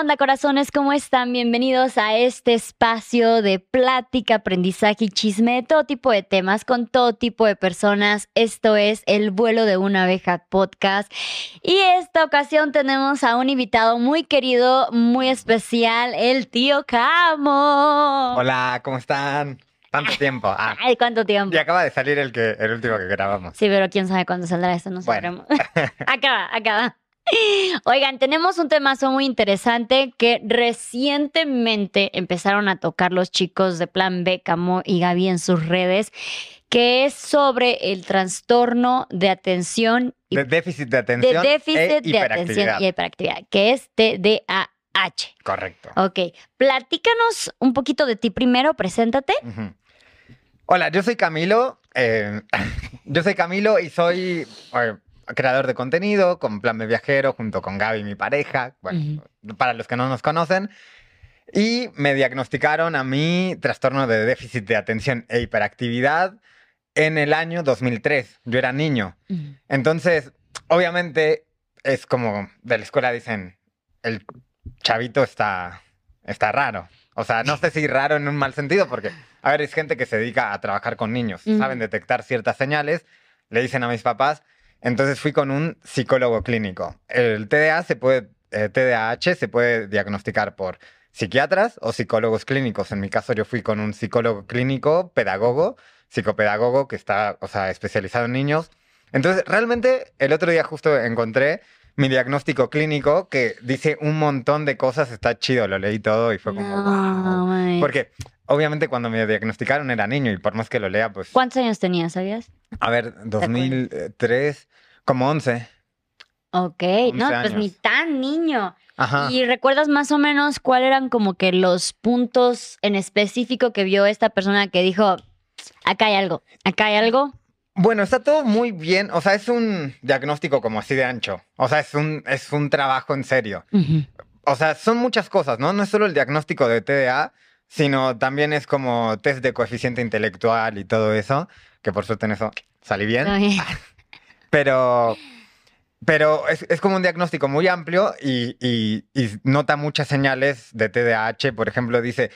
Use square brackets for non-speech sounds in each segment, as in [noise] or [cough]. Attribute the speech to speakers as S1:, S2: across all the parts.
S1: onda, corazones? ¿Cómo están? Bienvenidos a este espacio de plática, aprendizaje y chisme de todo tipo de temas con todo tipo de personas. Esto es El vuelo de una abeja podcast. Y esta ocasión tenemos a un invitado muy querido, muy especial, el tío Camo.
S2: Hola, ¿cómo están? Tanto tiempo. Ah, [laughs]
S1: Ay, ¿cuánto tiempo?
S2: y acaba de salir el que el último que grabamos.
S1: Sí, pero quién sabe cuándo saldrá esto, no
S2: Bueno.
S1: sabremos. [laughs] acaba, acaba. [laughs] Oigan, tenemos un temazo muy interesante que recientemente empezaron a tocar los chicos de Plan B, Camo y Gaby en sus redes, que es sobre el trastorno de atención y
S2: De déficit de
S1: de
S2: atención.
S1: déficit
S2: e
S1: de
S2: hiperactividad.
S1: atención y hiperactividad, que es TDAH.
S2: Correcto.
S1: Ok, platícanos un poquito de ti primero, preséntate.
S2: Hola, yo soy Camilo. eh, [laughs] yo soy Camilo y soy eh, creador de contenido con Plan B Viajero junto con Gaby, mi pareja. Bueno, para los que no nos conocen. Y me diagnosticaron a mí trastorno de déficit de atención e hiperactividad en el año 2003. Yo era niño.
S1: Ujú.
S2: Entonces, obviamente, es como de la escuela dicen, el chavito está, está raro. O sea, no sé si raro en un mal sentido, porque, a ver, es gente que se dedica a trabajar con niños,
S1: Ujú.
S2: saben detectar ciertas señales, le dicen a mis papás. Entonces fui con un psicólogo clínico. El TDA se puede, eh, TDAH se puede diagnosticar por psiquiatras o psicólogos clínicos. En mi caso, yo fui con un psicólogo clínico, pedagogo, psicopedagogo que está, o sea, especializado en niños. Entonces, realmente, el otro día justo encontré mi diagnóstico clínico que dice un montón de cosas, está chido, lo leí todo y fue como,
S1: No,
S2: wow. Porque obviamente cuando me diagnosticaron era niño y por más que lo lea, pues,
S1: ¿Cuántos años tenías, sabías?
S2: a ver, 2003, como 11.
S1: Ok, no,
S2: 11
S1: pues ni tan niño.
S2: Ajá.
S1: ¿Y recuerdas más o menos cuáles eran como que los puntos en específico que vio esta persona que dijo, acá hay algo, acá hay algo?
S2: Bueno, está todo muy bien. O sea, es un diagnóstico como así de ancho. O sea, es un, es un trabajo en serio. O sea, son muchas cosas, ¿no? No es solo el diagnóstico de TDA, sino también es como test de coeficiente intelectual y todo eso, que por suerte en eso salí bien. [laughs] Pero, pero es, es como un diagnóstico muy amplio y, y- y nota muchas señales de TDAH. Por ejemplo, dice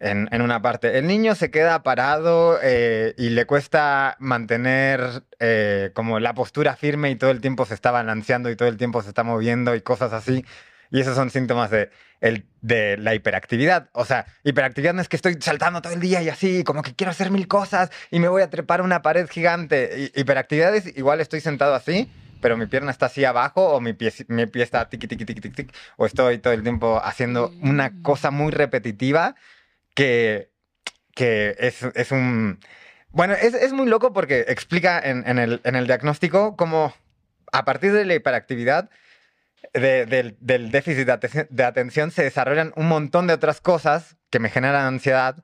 S2: en, en una parte, el niño se queda parado eh, y le cuesta mantener eh, como la postura firme y todo el tiempo se está balanceando y todo el tiempo se está moviendo y cosas así. Y esos son síntomas de, el, de la hiperactividad. O sea, hiperactividad no es que estoy saltando todo el día y así, como que quiero hacer mil cosas y me voy a trepar a una pared gigante. Hiperactividad es igual estoy sentado así, pero mi pierna está así abajo o mi pie, mi pie está tiqui, tiqui, tiqui, tiqui, tiqui, o estoy todo el tiempo haciendo una
S1: Mm.
S2: cosa muy repetitiva que, que es, es un... Bueno, es, es muy loco porque explica en, en el, en el diagnóstico cómo a partir de la hiperactividad de- del, del déficit de, atención- de atención se desarrollan un montón de otras cosas que me generan ansiedad.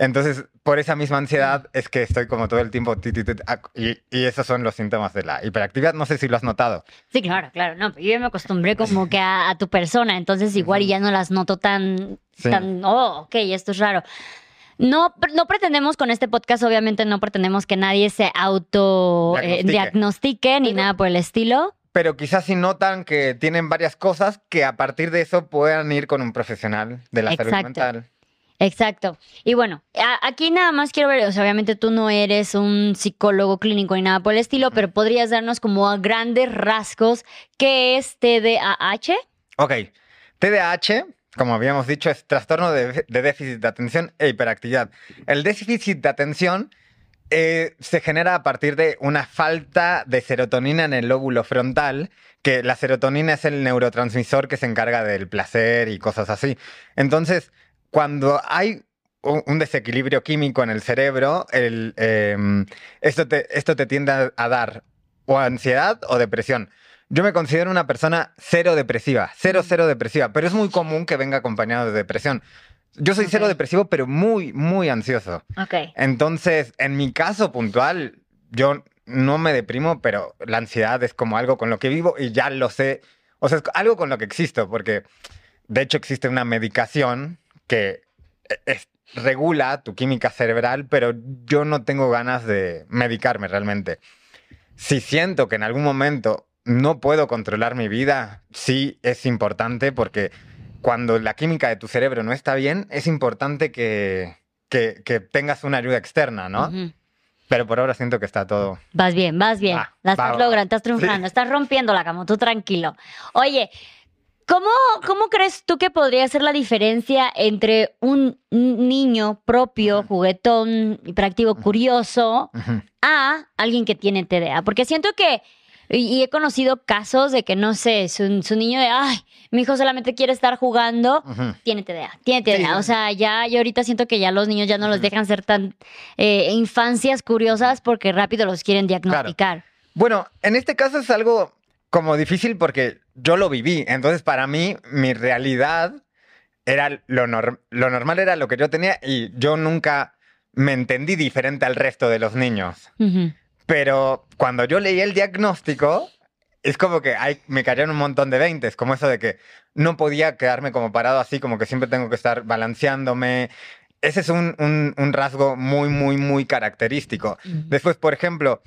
S2: Entonces, por esa misma ansiedad es que estoy como todo el tiempo... ti, ti, ti, ac- y, y esos son los síntomas de la hiperactividad. No sé si lo has notado.
S1: Sí, claro, claro. No, pero yo ya me acostumbré como que a, a tu persona, entonces igual ya no las noto tan,
S2: Sí.
S1: tan, oh, ok, esto es raro. No, no pretendemos con este podcast, obviamente no pretendemos que nadie se auto eh,
S2: Diagnostique.
S1: diagnostique ni
S2: Pero-
S1: nada por el estilo.
S2: Pero quizás si notan que tienen varias cosas que a partir de eso puedan ir con un profesional de la salud mental.
S1: Exacto. Y bueno, aquí nada más quiero ver, o sea, obviamente tú no eres un psicólogo clínico ni nada por el estilo, pero podrías darnos como a grandes rasgos qué es TDAH.
S2: Ok, TDAH, como habíamos dicho, es trastorno de, de déficit de atención e hiperactividad. El déficit de atención eh, se genera a partir de una falta de serotonina en el lóbulo frontal, que la serotonina es el neurotransmisor que se encarga del placer y cosas así. Entonces, cuando hay un desequilibrio químico en el cerebro, el, em, esto, te, esto te tiende a, a dar o ansiedad o depresión. Yo me considero una persona cero depresiva, cero, cero depresiva, pero es muy común que venga acompañado de depresión. Yo soy cero
S1: Ok.
S2: depresivo, pero muy, muy ansioso.
S1: Ok.
S2: Entonces, en mi caso puntual, yo no me deprimo, pero la ansiedad es como algo con lo que vivo y ya lo sé. O sea, es algo con lo que existo, porque de hecho existe una medicación que eh, es- regula tu química cerebral, pero yo no tengo ganas de medicarme realmente. Si siento que en algún momento no puedo controlar mi vida, sí es importante porque cuando la química de tu cerebro no está bien, es importante que, que, que tengas una ayuda externa, ¿no?
S1: Ujú.
S2: Pero por ahora siento que está todo...
S1: Vas bien, vas bien.
S2: Va,
S1: la estás logrando, estás triunfando, estás rompiendo la cama, tú tranquilo. Oye, ¿cómo, ¿cómo crees tú que podría ser la diferencia entre un niño propio, juguetón, hiperactivo, curioso,
S2: Ujú.
S1: a alguien que tiene TDA? Porque siento que, y he conocido casos de que, no sé, su, su niño de, ay, mi hijo solamente quiere estar jugando, tiene TDA, tiene TDA.
S2: Sí.
S1: O sea, ya yo ahorita siento que ya los niños ya no los dejan ser tan eh, infancias curiosas porque rápido los quieren diagnosticar.
S2: Bueno, en este caso es algo como difícil porque yo lo viví. Entonces, para mí, mi realidad era lo, nor- lo normal, era lo que yo tenía y yo nunca me entendí diferente al resto de los niños. Pero cuando yo leí el diagnóstico, es como que me cayeron un montón de veintes, como eso de que no podía quedarme como parado así, como que siempre tengo que estar balanceándome. Ese es un, un- un rasgo muy, muy, muy característico. Después, por ejemplo,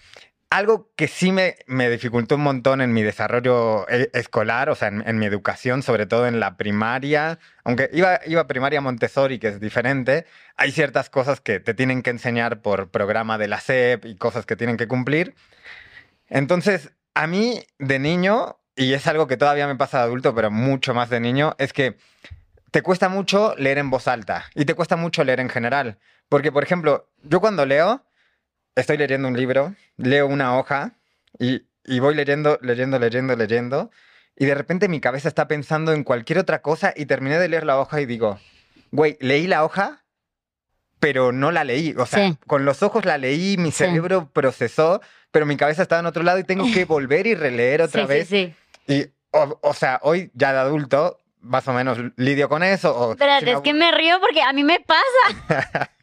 S2: algo que sí me, me dificultó un montón en mi desarrollo eh, escolar, o sea, en, mi educación, sobre todo en la primaria, aunque iba, iba primaria Montessori, que es diferente, hay ciertas cosas que te tienen que enseñar por programa de la SEP y cosas que tienen que cumplir. Entonces, a mí de niño, y es algo que todavía me pasa de adulto, pero mucho más de niño, es que te cuesta mucho leer en voz alta y te cuesta mucho leer en general. Porque, por ejemplo, yo cuando leo, estoy leyendo un libro, leo una hoja y, y voy leyendo, leyendo, leyendo, leyendo, y de repente mi cabeza está pensando en cualquier otra cosa y terminé de leer la hoja y digo, güey, leí la hoja, pero no la leí. O sea,
S1: Sí.
S2: con los ojos la leí, mi
S1: Sí.
S2: cerebro procesó, pero mi cabeza estaba en otro lado y tengo que [laughs] volver y releer otra
S1: sí,
S2: vez.
S1: Sí, sí.
S2: Y, o, o sea, hoy ya de adulto, más o menos lidio con eso. O
S1: Espérate,
S2: si me
S1: es que me río porque a mí me pasa. [laughs]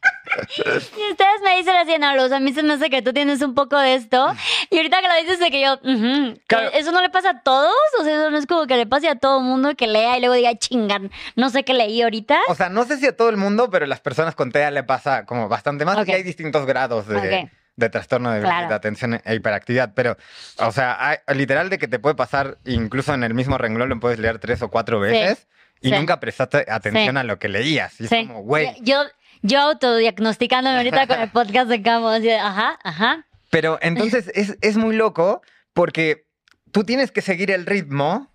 S1: y ustedes me dicen así, no, Luz, a mí se me hace que tú tienes un poco de esto. Y ahorita que lo dices de que yo, que
S2: Claro.
S1: ¿eso no le pasa a todos? O sea, eso no es como que le pase a todo mundo que lea y luego diga, chingan, no sé qué leí ahorita.
S2: O sea, no sé si a todo el mundo, pero a las personas con TEA le pasa como bastante más.
S1: Ok.
S2: Y hay distintos grados de, de trastorno de,
S1: Claro.
S2: de atención e hiperactividad. Pero, o sea, hay- literal de que te puede pasar, incluso en el mismo renglón lo puedes leer tres o cuatro veces y
S1: sí.
S2: nunca prestaste atención
S1: Sí.
S2: a lo que leías. Y es como, güey.
S1: Yo, yo autodiagnosticándome ahorita con el [laughs] podcast de Camo, así de, ajá, ajá.
S2: Pero entonces es, es muy loco porque tú tienes que seguir el ritmo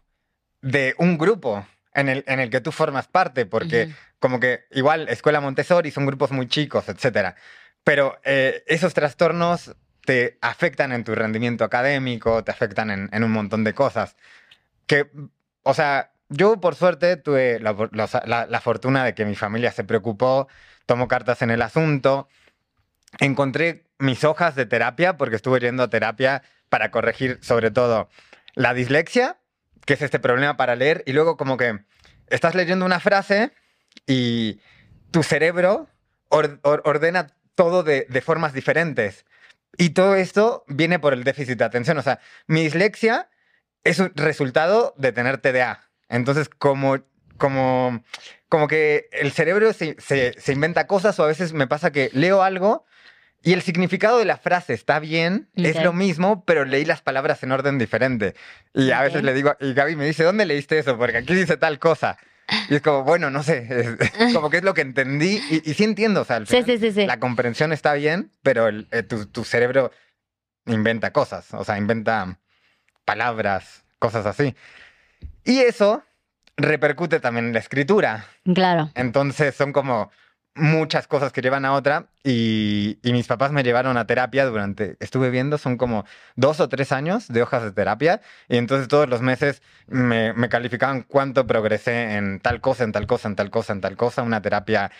S2: de un grupo en el, en el que tú formas parte, porque
S1: Ujú.
S2: como que igual escuela Montessori son grupos muy chicos, etcétera. Pero eh, esos trastornos te afectan en tu rendimiento académico, te afectan en, en un montón de cosas. Que, o sea, yo por suerte tuve la, la- la- la fortuna de que mi familia se preocupó, tomó cartas en el asunto. Encontré mis hojas de terapia, porque estuve yendo a terapia para corregir sobre todo la dislexia, que es este problema para leer, y luego como que estás leyendo una frase y tu cerebro or- or- ordena todo de, de formas diferentes. Y todo esto viene por el déficit de atención. O sea, mi dislexia es un resultado de tener TDA. Entonces, como, como, como que el cerebro se, se- se inventa cosas o a veces me pasa que leo algo y el significado de la frase está bien, es lo mismo, pero leí las palabras en orden diferente. Y a veces le digo, y Gaby me dice, ¿dónde leíste eso? Porque aquí dice tal cosa. Y es como, bueno, no sé, es- [laughs] como que es lo que entendí y, y sí entiendo, o sea, al
S1: Sí,
S2: final
S1: sí, sí, sí.
S2: la comprensión está bien, pero el- eh, tu, tu cerebro inventa cosas, o sea, inventa palabras, cosas así. Y eso repercute también en la escritura.
S1: Claro.
S2: Entonces son como muchas cosas que llevan a otra y, y mis papás me llevaron a terapia durante, estuve viendo, son como dos o tres años de hojas de terapia y entonces todos los meses me, me calificaban cuánto progresé en tal cosa, en tal cosa, en tal cosa, en tal cosa, una terapia.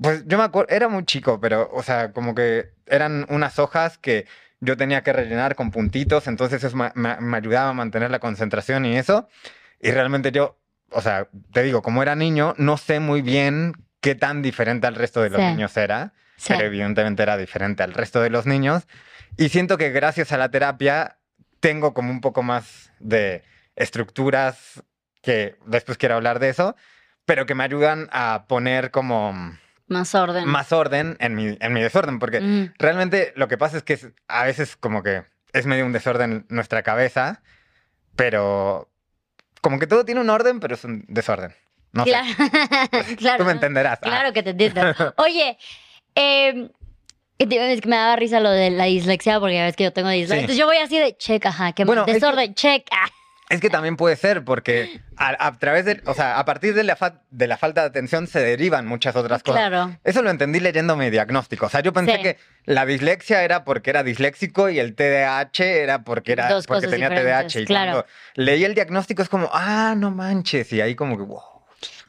S2: Pues yo me acuerdo, era muy chico, pero o sea, como que eran unas hojas que yo tenía que rellenar con puntitos, entonces eso me, me- me ayudaba a mantener la concentración y eso. Y realmente yo, o sea, te digo, como era niño, no sé muy bien qué tan diferente al resto de los
S1: Sí.
S2: niños era,
S1: Sí.
S2: pero evidentemente era diferente al resto de los niños. Y siento que gracias a la terapia tengo como un poco más de estructuras que después quiero hablar de eso, pero que me ayudan a poner como
S1: Más orden.
S2: más orden en mi, en mi desorden, porque
S1: Mm.
S2: realmente lo que pasa es que es- a veces como que es medio un desorden nuestra cabeza, pero como que todo tiene un orden, pero es un desorden. No
S1: claro,
S2: sé. [laughs]
S1: claro.
S2: Tú me entenderás. Ah.
S1: Claro que te entiendo. Oye, eh, es que me daba risa lo de la dislexia porque ya ves que yo tengo dislexia.
S2: Sí.
S1: Entonces yo voy así de check, ajá, que
S2: Bueno, que-
S1: desorden, check. ah.
S2: Es que también puede ser, porque a, a través de, o sea, a partir de la, fa- de la falta de atención se derivan muchas otras cosas.
S1: Claro.
S2: Eso lo entendí leyendo mi diagnóstico. O sea, yo pensé
S1: Sí.
S2: que la dislexia era porque era disléxico y el TDAH era porque era
S1: Dos
S2: porque tenía
S1: diferentes,
S2: TDAH. Y
S1: claro.
S2: cuando leí el diagnóstico es como, ah, no manches. Y ahí como que, wow.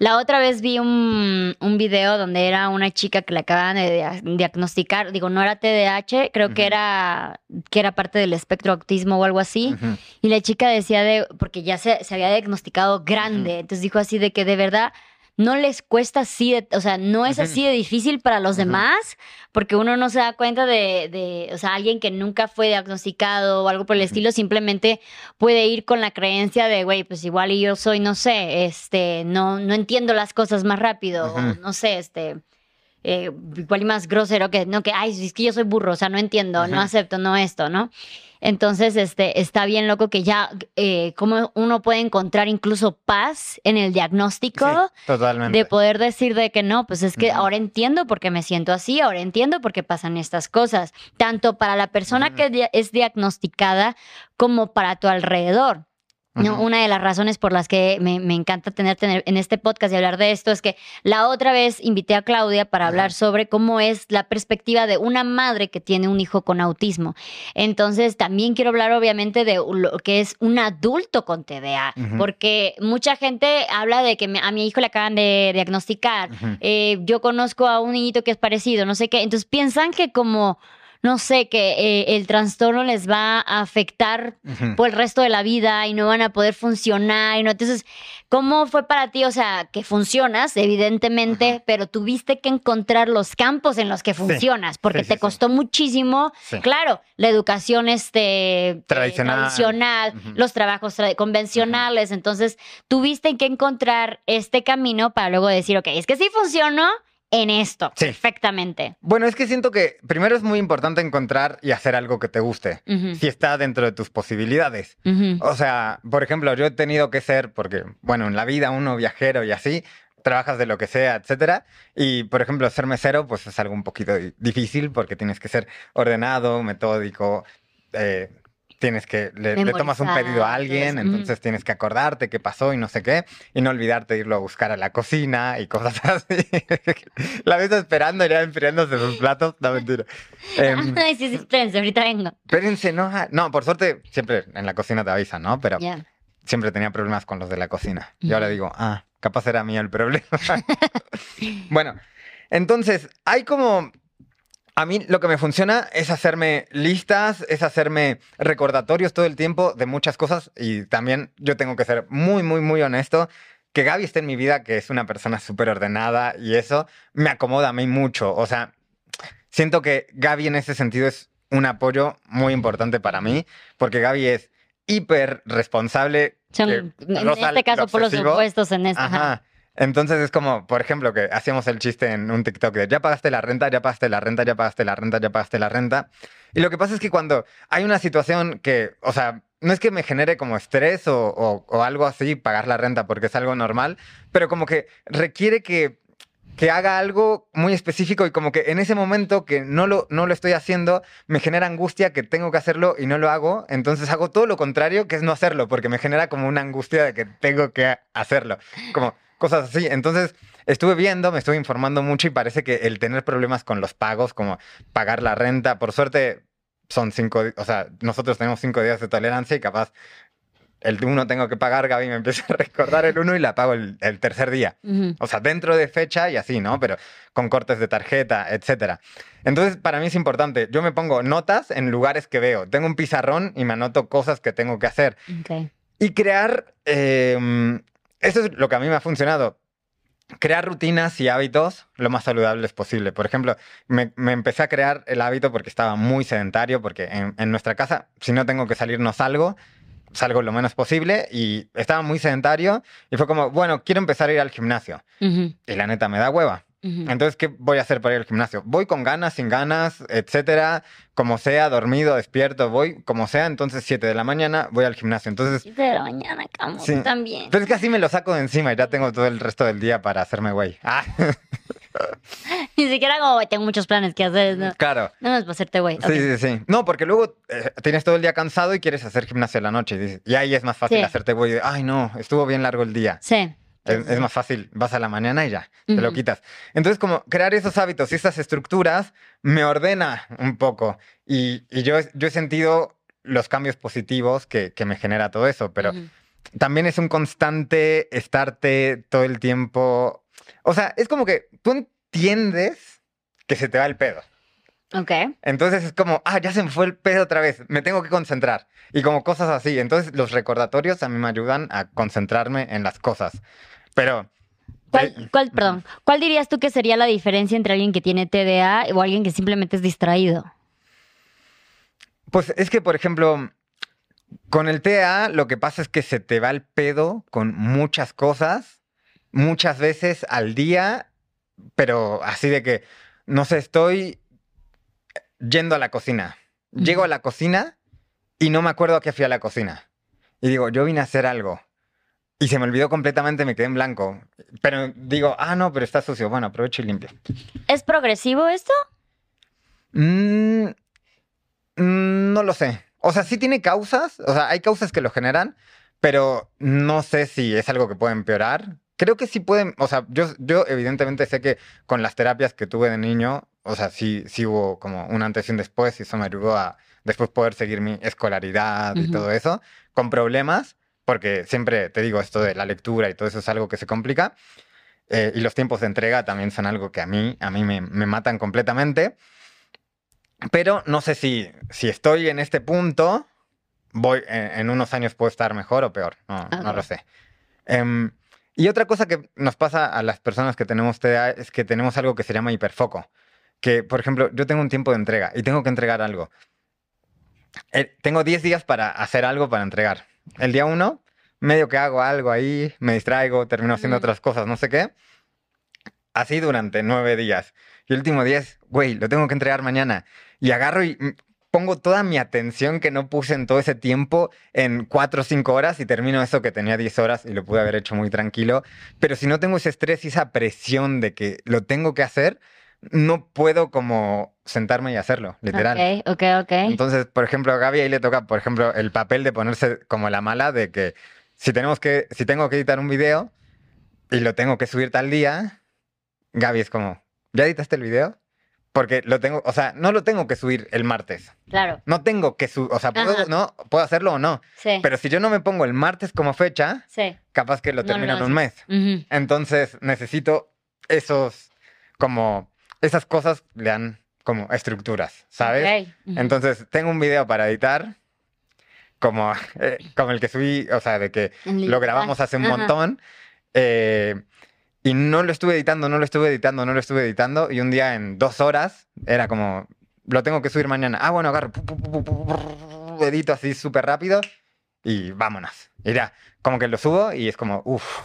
S1: La otra vez vi un, un video donde era una chica que le acababan de dia- diagnosticar, digo, no era TDAH, creo que era que era parte del espectro autismo o algo así. Y la chica decía de, porque ya se, se había diagnosticado grande, entonces dijo así de que de verdad no les cuesta así, de- o sea, no es así de difícil para los demás, porque uno no se da cuenta de, de, o sea, alguien que nunca fue diagnosticado o algo por el estilo, simplemente puede ir con la creencia de, güey, pues igual y yo soy, no sé, este, no, no entiendo las cosas más rápido, o no sé, este... eh, igual y más grosero que no que ay es que yo soy burro o sea no entiendo no acepto no esto no entonces, este, está bien loco que ya, eh, como uno puede encontrar incluso paz en el diagnóstico.
S2: Sí, totalmente.
S1: De poder decir de que no, pues es que ahora entiendo por qué me siento así, ahora entiendo por qué pasan estas cosas, tanto para la persona que es diagnosticada como para tu alrededor. No, una de las razones por las que me, me encanta tenerte en, este podcast y hablar de esto es que la otra vez invité a Claudia para hablar sobre cómo es la perspectiva de una madre que tiene un hijo con autismo. Entonces, también quiero hablar obviamente de lo que es un adulto con TDA, porque mucha gente habla de que me- a mi hijo le acaban de diagnosticar, eh, yo conozco a un niñito que es parecido, no sé qué. Entonces piensan que como, no sé, que eh, el trastorno les va a afectar por el resto de la vida y no van a poder funcionar. Y no, entonces, ¿cómo fue para ti? O sea, que funcionas, evidentemente, pero tuviste que encontrar los campos en los que funcionas, porque
S2: sí,
S1: te
S2: sí.
S1: costó muchísimo, claro, la educación este, eh,
S2: Tradicional.
S1: los trabajos tra- convencionales. Entonces, tuviste que encontrar este camino para luego decir, ok, es que sí funcionó en esto,
S2: Sí.
S1: perfectamente.
S2: Bueno, es que siento que primero es muy importante encontrar y hacer algo que te guste, si está dentro de tus posibilidades. O sea, por ejemplo, yo he tenido que ser, porque, bueno, en la vida uno viajero y así, trabajas de lo que sea, etcétera. Y, por ejemplo, ser mesero, pues es algo un poquito di- difícil porque tienes que ser ordenado, metódico, eh, tienes que, le, le tomas un pedido a alguien, entonces tienes que acordarte qué pasó y no sé qué, y no olvidarte de irlo a buscar a la cocina y cosas [laughs] así. la ves esperando, ya enfriándose sus platos, no mentira. Em, [laughs]
S1: Ay, sí, sí, espérense, ahorita vengo.
S2: espérense, no, ah, no, por suerte siempre en la cocina te avisan, ¿no? Pero siempre tenía problemas con los de la cocina. Y ahora digo, ah, capaz era mío el problema. [laughs] bueno, entonces, hay como... A mí lo que me funciona es hacerme listas, es hacerme recordatorios todo el tiempo de muchas cosas y también yo tengo que ser muy, muy, muy honesto. Que Gaby esté en mi vida, que es una persona súper ordenada y eso me acomoda a mí mucho. O sea, siento que Gaby en ese sentido es un apoyo muy importante para mí, porque Gaby es hiper responsable. Que
S1: en este caso, por los
S2: obsesivo.
S1: opuestos en esta. ajá.
S2: Ajá. Entonces es como, por ejemplo, que hacíamos el chiste en un TikTok de ya pagaste la renta, ya pagaste la renta, ya pagaste la renta, ya pagaste la renta. Y lo que pasa es que cuando hay una situación que, o sea, no es que me genere como estrés o, o- o algo así pagar la renta porque es algo normal, pero como que requiere que, que haga algo muy específico y como que en ese momento que no lo, no lo estoy haciendo, me genera angustia que tengo que hacerlo y no lo hago. Entonces hago todo lo contrario, que es no hacerlo, porque me genera como una angustia de que tengo que hacerlo. Como cosas así. Entonces estuve viendo, me estuve informando mucho y parece que el tener problemas con los pagos, como pagar la renta, por suerte son cinco, o sea, nosotros tenemos cinco días de tolerancia y capaz el uno tengo que pagar, Gaby me empieza a recordar el uno y la pago el, el tercer día. O sea, dentro de fecha y así, ¿no? Pero con cortes de tarjeta, etcétera. Entonces, para mí es importante. Yo me pongo notas en lugares que veo. Tengo un pizarrón y me anoto cosas que tengo que hacer.
S1: Ok.
S2: Y crear, eh, eso es lo que a mí me ha funcionado. Crear rutinas y hábitos lo más saludables posible. Por ejemplo, me, me empecé a crear el hábito porque estaba muy sedentario, porque en, en nuestra casa, si no tengo que salir, no salgo. Salgo lo menos posible y estaba muy sedentario. Y fue como, bueno, quiero empezar a ir al gimnasio. Y la neta me da hueva. Entonces, ¿qué voy a hacer para ir al gimnasio? Voy con ganas, sin ganas, etcétera, como sea, dormido, despierto, voy como sea. Entonces, 7 de la mañana voy al gimnasio. Entonces,
S1: Siete de la mañana, camo,
S2: Sí.
S1: también.
S2: pero es que así me lo saco de encima y ya tengo todo el resto del día para hacerme güey. Ah, [laughs]
S1: Ni siquiera como, "Güey, tengo muchos planes que hacer. No,
S2: claro.
S1: no más para hacerte güey.
S2: Sí, sí, sí. No, porque luego eh, tienes todo el día cansado y quieres hacer gimnasio en la noche. Y, dices- y ahí es más fácil
S1: Sí.
S2: hacerte güey. Ay, no, estuvo bien largo el día.
S1: Sí.
S2: Es, es más fácil, vas a la mañana y ya, te lo quitas. Entonces, como crear esos hábitos y esas estructuras me ordena un poco. Y, y yo, he- yo he sentido los cambios positivos que, que me genera todo eso, pero también es un constante estarte todo el tiempo. O sea, es como que tú entiendes que se te va el pedo.
S1: Ok.
S2: Entonces es como, ah, ya se me fue el pedo otra vez, me tengo que concentrar. Y como cosas así. Entonces los recordatorios a mí me ayudan a concentrarme en las cosas. Pero...
S1: ¿Cuál,
S2: eh,
S1: cuál, perdón, ¿cuál dirías tú que sería la diferencia entre alguien que tiene TDA o alguien que simplemente es distraído?
S2: Pues es que, por ejemplo, con el TEA lo que pasa es que se te va el pedo con muchas cosas, muchas veces al día, pero así de que, no sé, estoy yendo a la cocina. Llego a la cocina y no me acuerdo a qué fui a la cocina. Y digo, yo vine a hacer algo. Y se me olvidó completamente, me quedé en blanco. Pero digo, ah, no, pero está sucio. Bueno, aprovecho y limpio.
S1: ¿Es progresivo esto?
S2: Mm, mm, no lo sé. O sea, sí tiene causas, o sea, hay causas que lo generan, pero no sé si es algo que puede empeorar. Creo que sí pueden, o sea, yo, yo evidentemente sé que con las terapias que tuve de niño, o sea, sí, sí hubo como un antes y un después y eso me ayudó a después poder seguir mi escolaridad y todo eso, con problemas, porque siempre te digo, esto de la lectura y todo eso es algo que se complica. eh, y los tiempos de entrega también son algo que a mí, a mí me, me matan completamente. Pero no sé si, si estoy en este punto, voy, en, en unos años puedo estar mejor o peor. No, no
S1: Ok.
S2: lo sé. Em, y otra cosa que nos pasa a las personas que tenemos TDA es que tenemos algo que se llama hiperfoco. Que, por ejemplo, yo tengo un tiempo de entrega y tengo que entregar algo. Eh, tengo 10 días para hacer algo para entregar. El día 1, medio que hago algo ahí, me distraigo, termino haciendo otras cosas, no sé qué. Así durante 9 días. Y el último día es, güey, lo tengo que entregar mañana. Y agarro y pongo toda mi atención que no puse en todo ese tiempo en 4 o 5 horas y termino eso que tenía 10 horas y lo pude haber hecho muy tranquilo. Pero si no tengo ese estrés y esa presión de que lo tengo que hacer, no puedo como sentarme y hacerlo, literal.
S1: Ok, ok, ok.
S2: Entonces, por ejemplo, a Gaby ahí le toca, por ejemplo, el papel de ponerse como la mala de que si tenemos que, si tengo que editar un video y lo tengo que subir tal día, Gaby es como, ¿ya editaste el video? Porque lo tengo, o sea, no lo tengo que subir el martes.
S1: Claro,
S2: No tengo que subir, o sea, puedo, no, puedo hacerlo o no.
S1: sí.
S2: Pero si yo no me pongo el martes como fecha,
S1: sí.
S2: capaz que lo
S1: No lo
S2: termino en un mes. Entonces necesito esos, como, esas cosas le dan como estructuras, ¿sabes? Entonces, tengo un video para editar, como, eh, como el que subí, o sea, de que lo grabamos hace un montón. eh, y no lo estuve editando, no lo estuve editando, no lo estuve editando. Y un día en dos horas era como, lo tengo que subir mañana. Ah, bueno, agarro, pu, pu, pu, edito así súper rápido y vámonos. Y ya, como que lo subo y es como, uff.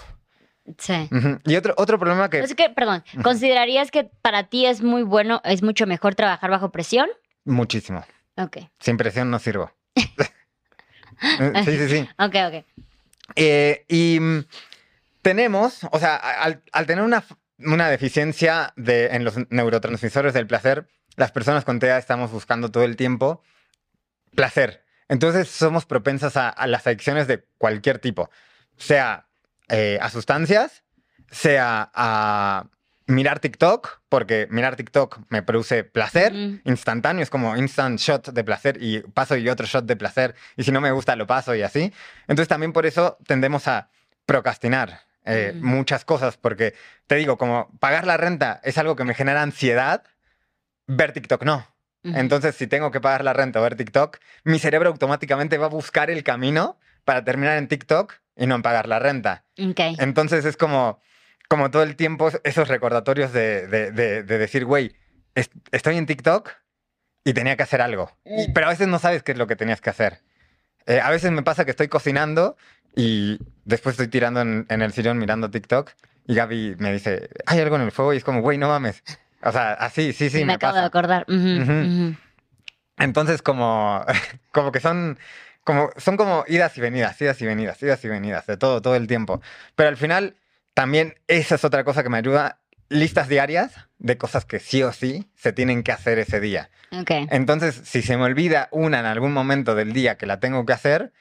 S1: Sí.
S2: Y otro, otro problema que...
S1: Es que, perdón, ¿considerarías que para ti es muy bueno, es mucho mejor trabajar bajo presión?
S2: Muchísimo.
S1: Ok,
S2: Sin presión no sirvo. [laughs] Eh, sí, sí, sí.
S1: ok, ok.
S2: Eh, y mm, tenemos, o sea, al, al tener una, una deficiencia de, en los neurotransmisores del placer, las personas con TEA estamos buscando todo el tiempo placer. Entonces somos propensas a, a las adicciones de cualquier tipo, sea eh, a sustancias, sea a mirar TikTok, porque mirar TikTok me produce placer
S1: Ujú.
S2: instantáneo, es como instant shot de placer y paso y otro shot de placer y si no me gusta lo paso y así. Entonces también por eso tendemos a procrastinar eh,
S1: Mm.
S2: muchas cosas, porque te digo, como pagar la renta es algo que me genera ansiedad, ver TikTok no. Entonces si tengo que pagar la renta o ver TikTok, mi cerebro automáticamente va a buscar el camino para terminar en TikTok y no en pagar la renta. Entonces es como, como todo el tiempo esos recordatorios de, de- de- de decir, güey, est- estoy en TikTok y tenía que hacer algo. Y-
S1: Mm.
S2: pero a veces no sabes qué es lo que tenías que hacer. Eh, a veces me pasa que estoy cocinando y después estoy tirando en, en el sillón mirando TikTok y Gaby me dice, hay algo en el fuego y es como, güey, no mames. O sea, así, sí, sí,
S1: me,
S2: me,
S1: acabo de acordar.
S2: Entonces, como, [laughs] como que son como, son como idas y venidas, idas y venidas, idas y venidas, de todo, todo el tiempo. Pero al final, también esa es otra cosa que me ayuda, listas diarias de cosas que sí o sí se tienen que hacer ese día.
S1: Ok.
S2: Entonces, si se me olvida una en algún momento del día que la tengo que hacer,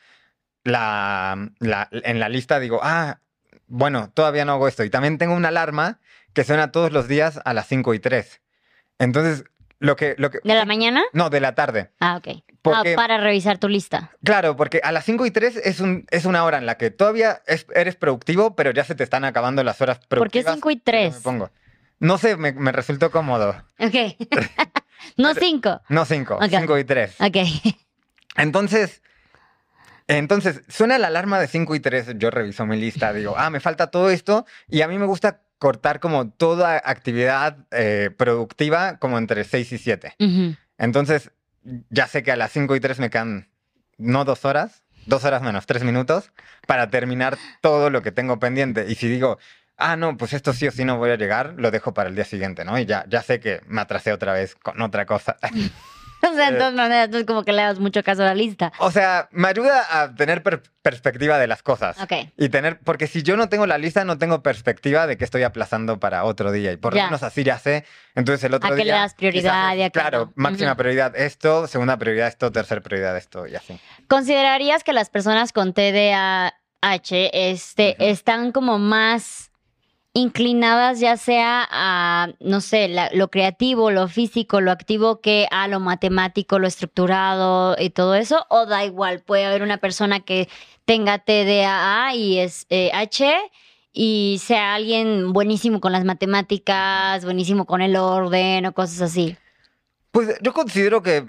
S2: la, la- en la lista digo, ah, bueno, todavía no hago esto. Y también tengo una alarma que suena todos los días a las 5 y 3. Entonces, lo que... Lo que
S1: ¿De la mañana?
S2: no, de la tarde.
S1: Ah, ok.
S2: Porque-
S1: Ah, para revisar tu lista.
S2: Claro, porque a las 5 y 3 es, un, es una hora en la que todavía es- eres productivo, pero ya se te están acabando las horas
S1: ¿Por qué
S2: productivas.
S1: 5 y
S2: que yo
S1: 3?
S2: me pongo. No sé, me, me resultó cómodo.
S1: Ok. [laughs] no 5.
S2: No 5,
S1: Ok.
S2: 5 y 3.
S1: Ok.
S2: Entonces, entonces, suena la alarma de 5 y 3, yo reviso mi lista, digo, ah, me falta todo esto, y a mí me gusta cortar como toda actividad eh, productiva como entre 6 y 7.
S1: Ujú.
S2: Entonces, ya sé que a las 5 y 3 me quedan, no dos horas, dos horas menos tres minutos, para terminar todo lo que tengo pendiente. Y si digo, ah, no, pues esto sí o sí no voy a llegar, lo dejo para el día siguiente, ¿no? Y ya, ya sé que me atrasé otra vez con otra cosa. [laughs] [laughs]
S1: O sea,
S2: Eh.
S1: de todas maneras, no es como que le das mucho caso a la lista.
S2: o sea, me ayuda a tener per- perspectiva de las cosas.
S1: Ok.
S2: Y tener, porque si yo no tengo la lista, no tengo perspectiva de que estoy aplazando para otro día. Y por lo menos así ya sé. Entonces el otro
S1: A qué
S2: día.
S1: le das prioridad
S2: quizás
S1: y a
S2: Claro,
S1: no.
S2: máxima prioridad esto, segunda prioridad esto, tercera prioridad esto y así.
S1: ¿Considerarías que las personas con TDAH este, están como más inclinadas ya sea a, no sé, la- lo creativo, lo físico, lo activo, que a lo matemático, lo estructurado y todo eso? ¿O da igual? Puede haber una persona que tenga TDAH y es eh, H y sea alguien buenísimo con las matemáticas, buenísimo con el orden o cosas así.
S2: Pues yo considero que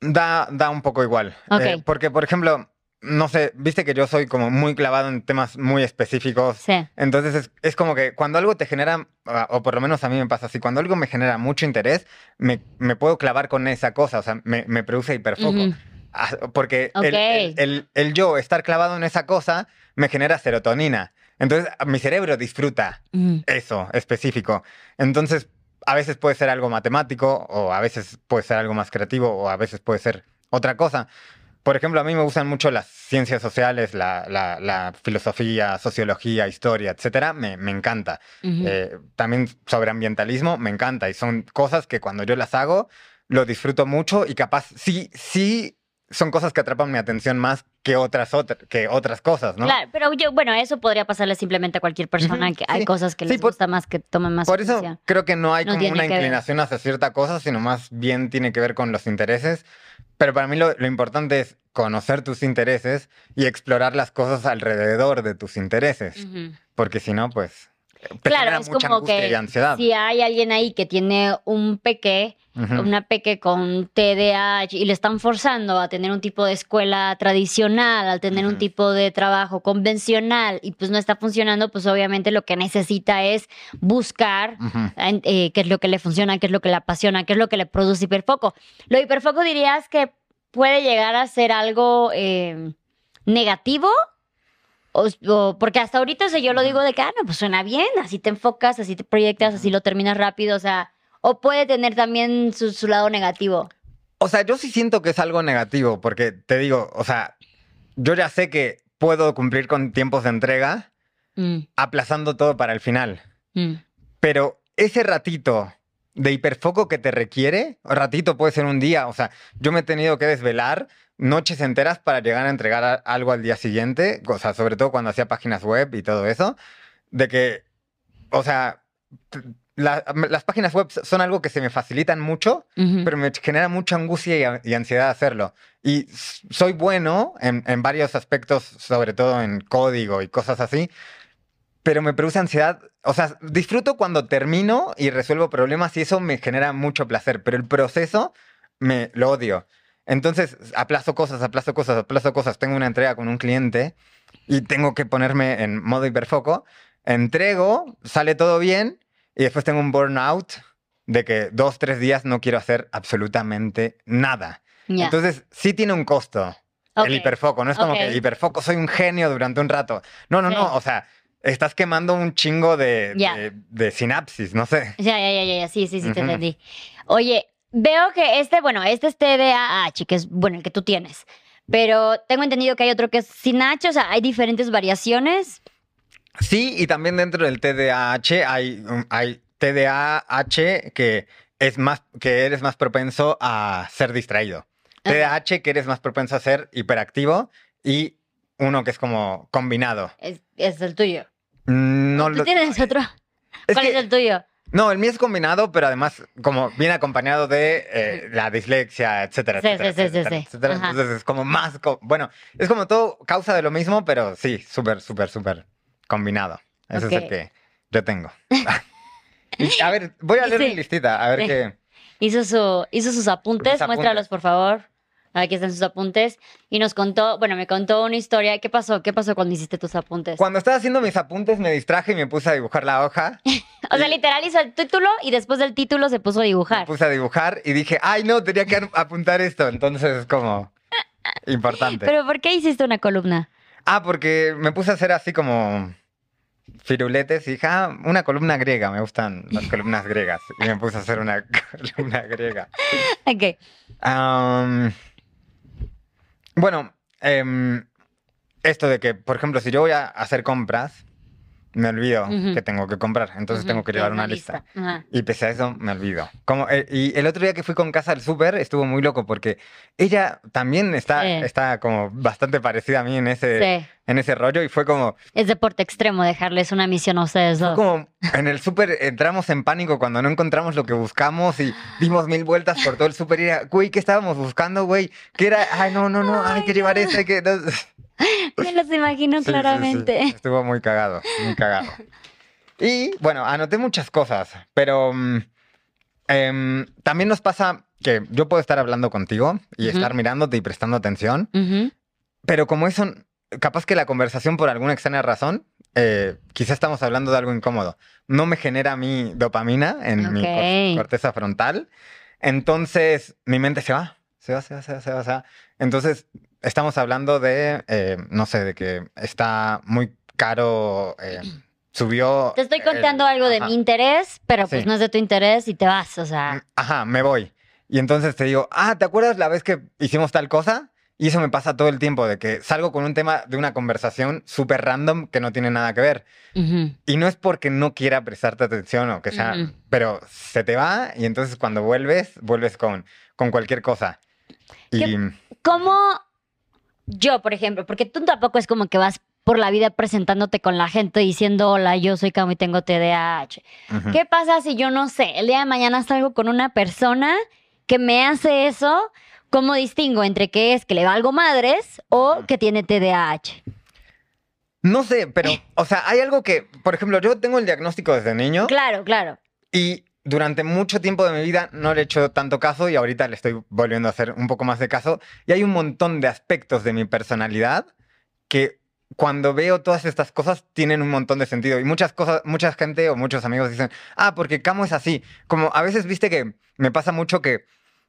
S2: da, da un poco igual. Eh, porque, por ejemplo, no sé, viste que yo soy como muy clavado en temas muy específicos.
S1: Sí.
S2: Entonces es, es como que cuando algo te genera, ah, o por lo menos a mí me pasa así, cuando algo me genera mucho interés, me, me puedo clavar con esa cosa, o sea, me, me produce hiperfoco.
S1: Ujú.
S2: Ah, Porque el,
S1: Ok.
S2: el- el- el yo estar clavado en esa cosa me genera serotonina. Entonces mi cerebro disfruta
S1: Ujú.
S2: eso específico. Entonces a veces puede ser algo matemático o a veces puede ser algo más creativo o a veces puede ser otra cosa. Por ejemplo, a mí me gustan mucho las ciencias sociales, la, la- la filosofía, sociología, historia, etcétera. Me, me encanta. Eh, también sobre ambientalismo me encanta y son cosas que cuando yo las hago lo disfruto mucho y capaz sí, sí son cosas que atrapan mi atención más que otras, otra- que otras cosas, ¿no?
S1: Claro, pero yo, bueno, eso podría pasarle simplemente a cualquier persona que hay
S2: sí.
S1: cosas que
S2: Sí,
S1: les
S2: por-
S1: gusta más que tomen más
S2: Por eso
S1: atención.
S2: creo que no hay
S1: No
S2: como una
S1: que ver.
S2: inclinación hacia cierta cosa, sino más bien tiene que ver con los intereses. Pero para mí lo, lo importante es conocer tus intereses y explorar las cosas alrededor de tus intereses.
S1: Ujú.
S2: Porque si no, pues te
S1: Claro, es
S2: mucha
S1: como que
S2: y ansiedad.
S1: si hay alguien ahí que tiene un peque, Una peque con TDAH y le están forzando a tener un tipo de escuela tradicional, a tener un tipo de trabajo convencional y pues no está funcionando, pues obviamente lo que necesita es buscar eh, qué es lo que le funciona, qué es lo que le apasiona, qué es lo que le produce hiperfoco. Lo hiperfoco dirías que puede llegar a ser algo eh, negativo. O, o- porque hasta ahorita o sea, yo lo digo de que, ah, no, pues suena bien, así te enfocas, así te proyectas, así lo terminas rápido, o sea, o puede tener también su, su lado negativo.
S2: O sea, yo sí siento que es algo negativo, porque te digo, o sea, yo ya sé que puedo cumplir con tiempos de entrega
S1: Mm,
S2: aplazando todo para el final.
S1: mm.
S2: Pero ese ratito de hiperfoco que te requiere, ratito puede ser un día, o sea, yo me he tenido que desvelar noches enteras para llegar a entregar a- algo al día siguiente, o sea, sobre todo cuando hacía páginas web y todo eso, de que, o sea, la- las páginas web son algo que se me facilitan mucho, pero me genera mucha angustia y, ansiedad hacerlo. Y soy bueno en, en varios aspectos, sobre todo en código y cosas así, pero me produce ansiedad. O sea, disfruto cuando termino y resuelvo problemas y eso me genera mucho placer, pero el proceso me lo odio. Entonces, aplazo cosas, aplazo cosas, aplazo cosas. Tengo una entrega con un cliente y tengo que ponerme en modo hiperfoco. Entrego, sale todo bien y después tengo un burnout de que dos, tres días no quiero hacer absolutamente nada.
S1: Ya.
S2: Entonces, sí tiene un costo
S1: Ok.
S2: el hiperfoco. No es como
S1: ok.
S2: que hiperfoco, soy un genio durante un rato. No, no,
S1: Sí.
S2: no. O sea, estás quemando un chingo de,
S1: Ya.
S2: de, de sinapsis, no sé.
S1: Ya, ya, ya, ya, sí, sí, sí, te
S2: Ujú.
S1: entendí. Oye, veo que este, bueno, este es TDAH, que es, bueno, el que tú tienes. Pero tengo entendido que hay otro que es sin H, o sea, hay diferentes variaciones.
S2: Sí, y también dentro del TDAH hay, um, hay TDAH que es más, que eres más propenso a ser distraído.
S1: Ajá.
S2: TDAH que eres más propenso a ser hiperactivo y uno que es como combinado.
S1: Es, es el tuyo.
S2: No
S1: ¿Tú
S2: lo-
S1: tienes otro?
S2: es
S1: ¿Cuál
S2: que-
S1: es el tuyo?
S2: No, el mío es combinado, pero además como viene acompañado de eh, la dislexia, etcétera,
S1: Sí,
S2: etcétera,
S1: sí, sí, sí,
S2: etcétera,
S1: sí.
S2: etcétera. Entonces es como más, co- bueno, es como todo causa de lo mismo, pero sí, súper, súper, súper combinado. Ese es el que yo tengo. [laughs] A ver, voy a leer
S1: Sí.
S2: mi listita, a ver
S1: Sí. [laughs]
S2: qué.
S1: Hizo, su, hizo sus apuntes, muéstralos por favor. Aquí están sus apuntes. Y nos contó, bueno, me contó una historia. ¿Qué pasó? ¿Qué pasó cuando hiciste tus apuntes?
S2: Cuando estaba haciendo mis apuntes me distraje y me puse a dibujar la hoja. [laughs]
S1: O sea, literal hizo el título y después del título se puso a
S2: Me
S1: dibujar.
S2: puse a dibujar y dije, ay, no, tenía que ap- apuntar esto. Entonces es como importante.
S1: Pero ¿por qué hiciste una columna?
S2: Ah, porque me puse a hacer así como firuletes y dije, ah, una columna griega, me gustan las [laughs] columnas griegas. Y me puse a hacer una [laughs] columna griega.
S1: Ok.
S2: Bueno, em, esto de que, por ejemplo, si yo voy a hacer compras, me olvido que tengo que comprar, entonces tengo que llevar una lista. Y pese a eso, me olvido. Como, eh, y el otro día que fui con casa al súper, estuvo muy loco porque ella también está,
S1: Sí.
S2: está como bastante parecida a mí en ese,
S1: Sí.
S2: En ese rollo y fue como,
S1: Es deporte extremo dejarles una misión a ustedes dos.
S2: como en el súper entramos en pánico cuando no encontramos lo que buscamos y dimos mil vueltas por todo el súper y era, güey, ¿qué estábamos buscando, güey? ¿Qué era? Ay, no, no, no, hay que llevar esto, hay que... no". [laughs]
S1: Me los imagino
S2: Sí, sí, sí.
S1: claramente.
S2: Estuvo muy cagado, muy cagado. Y bueno, anoté muchas cosas, pero mm, em, también nos pasa que yo puedo estar hablando contigo y
S1: Ujú.
S2: estar mirándote y prestando atención,
S1: Ujú.
S2: pero como eso, capaz que la conversación por alguna extraña razón, eh, quizá estamos hablando de algo incómodo, no me genera mi dopamina en mi corteza frontal, entonces mi mente se va, se va, se va, se va, se va. se va. Entonces estamos hablando de, eh, no sé, de que está muy caro, eh, subió...
S1: Te estoy
S2: el-
S1: contando algo de mi interés, pero pues no es de tu interés y te vas, o sea.
S2: Ajá, me voy. Y entonces te digo, ah, ¿te acuerdas la vez que hicimos tal cosa? Y eso me pasa todo el tiempo, de que salgo con un tema de una conversación súper random que no tiene nada que ver. Y no es porque no quiera prestarte atención o que sea, pero se te va y entonces cuando vuelves, vuelves con, con cualquier cosa. Y
S1: ¿Qué- ¿Cómo yo, por ejemplo, porque tú tampoco es como que vas por la vida presentándote con la gente diciendo, hola, yo soy Camo y tengo TDAH.
S2: ujú.
S1: ¿Qué pasa si yo no sé, el día de mañana salgo con una persona que me hace eso? ¿Cómo distingo entre que es que le valgo madres o que tiene TDAH?
S2: no sé, pero, o sea, hay algo que, por ejemplo, yo tengo el diagnóstico desde niño
S1: Claro, claro.
S2: y durante mucho tiempo de mi vida no le he hecho tanto caso y ahorita le estoy volviendo a hacer un poco más de caso. Y hay un montón de aspectos de mi personalidad que cuando veo todas estas cosas tienen un montón de sentido. Y muchas cosas, mucha gente o muchos amigos dicen, ah, porque Camo es así. Como a veces viste que me pasa mucho que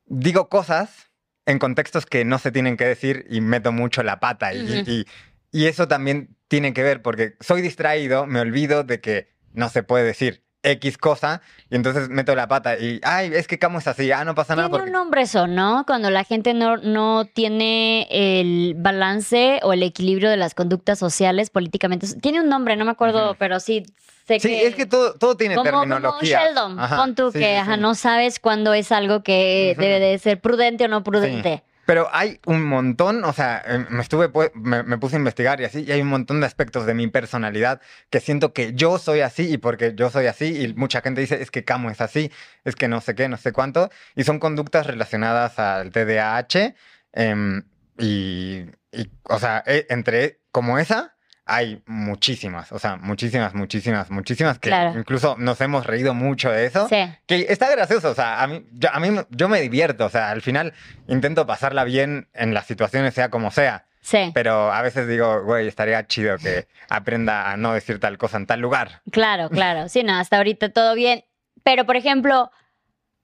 S2: digo cosas en contextos que no se tienen que decir y meto mucho la pata. Y, y eso también tiene que ver porque soy distraído, me olvido de que no se puede decir X cosa y entonces meto la pata y, ay, es que Camo es así, ah, no pasa nada
S1: Tiene
S2: porque...
S1: un nombre eso, ¿no? Cuando la gente no, no tiene el balance o el equilibrio de las conductas sociales políticamente. Tiene un nombre, no me acuerdo, pero sí sé
S2: Sí,
S1: que...
S2: es que todo, todo tiene
S1: como, como
S2: terminología.
S1: Sheldon,
S2: Ajá,
S1: pon tú
S2: sí,
S1: que
S2: sí,
S1: ajá,
S2: sí.
S1: no sabes cuándo es algo que debe de ser prudente o no prudente.
S2: Pero hay un montón, o sea, eh, me estuve, me, me puse a investigar y así, y hay un montón de aspectos de mi personalidad que siento que yo soy así y porque yo soy así, y mucha gente dice, es que Camo es así, es que no sé qué, no sé cuánto, y son conductas relacionadas al TDAH, em, y, y, o sea, eh, entre como esa, hay muchísimas, o sea, muchísimas, muchísimas, muchísimas, que
S1: Claro.
S2: incluso nos hemos reído mucho de eso.
S1: Sí.
S2: Que está gracioso, o sea, a mí, yo, a mí yo me divierto, o sea, al final intento pasarla bien en las situaciones, sea como sea,
S1: Sí,
S2: pero a veces digo, güey, estaría chido que aprenda a no decir tal cosa en tal lugar.
S1: claro, claro. Sí, no, hasta ahorita todo bien. Pero, por ejemplo,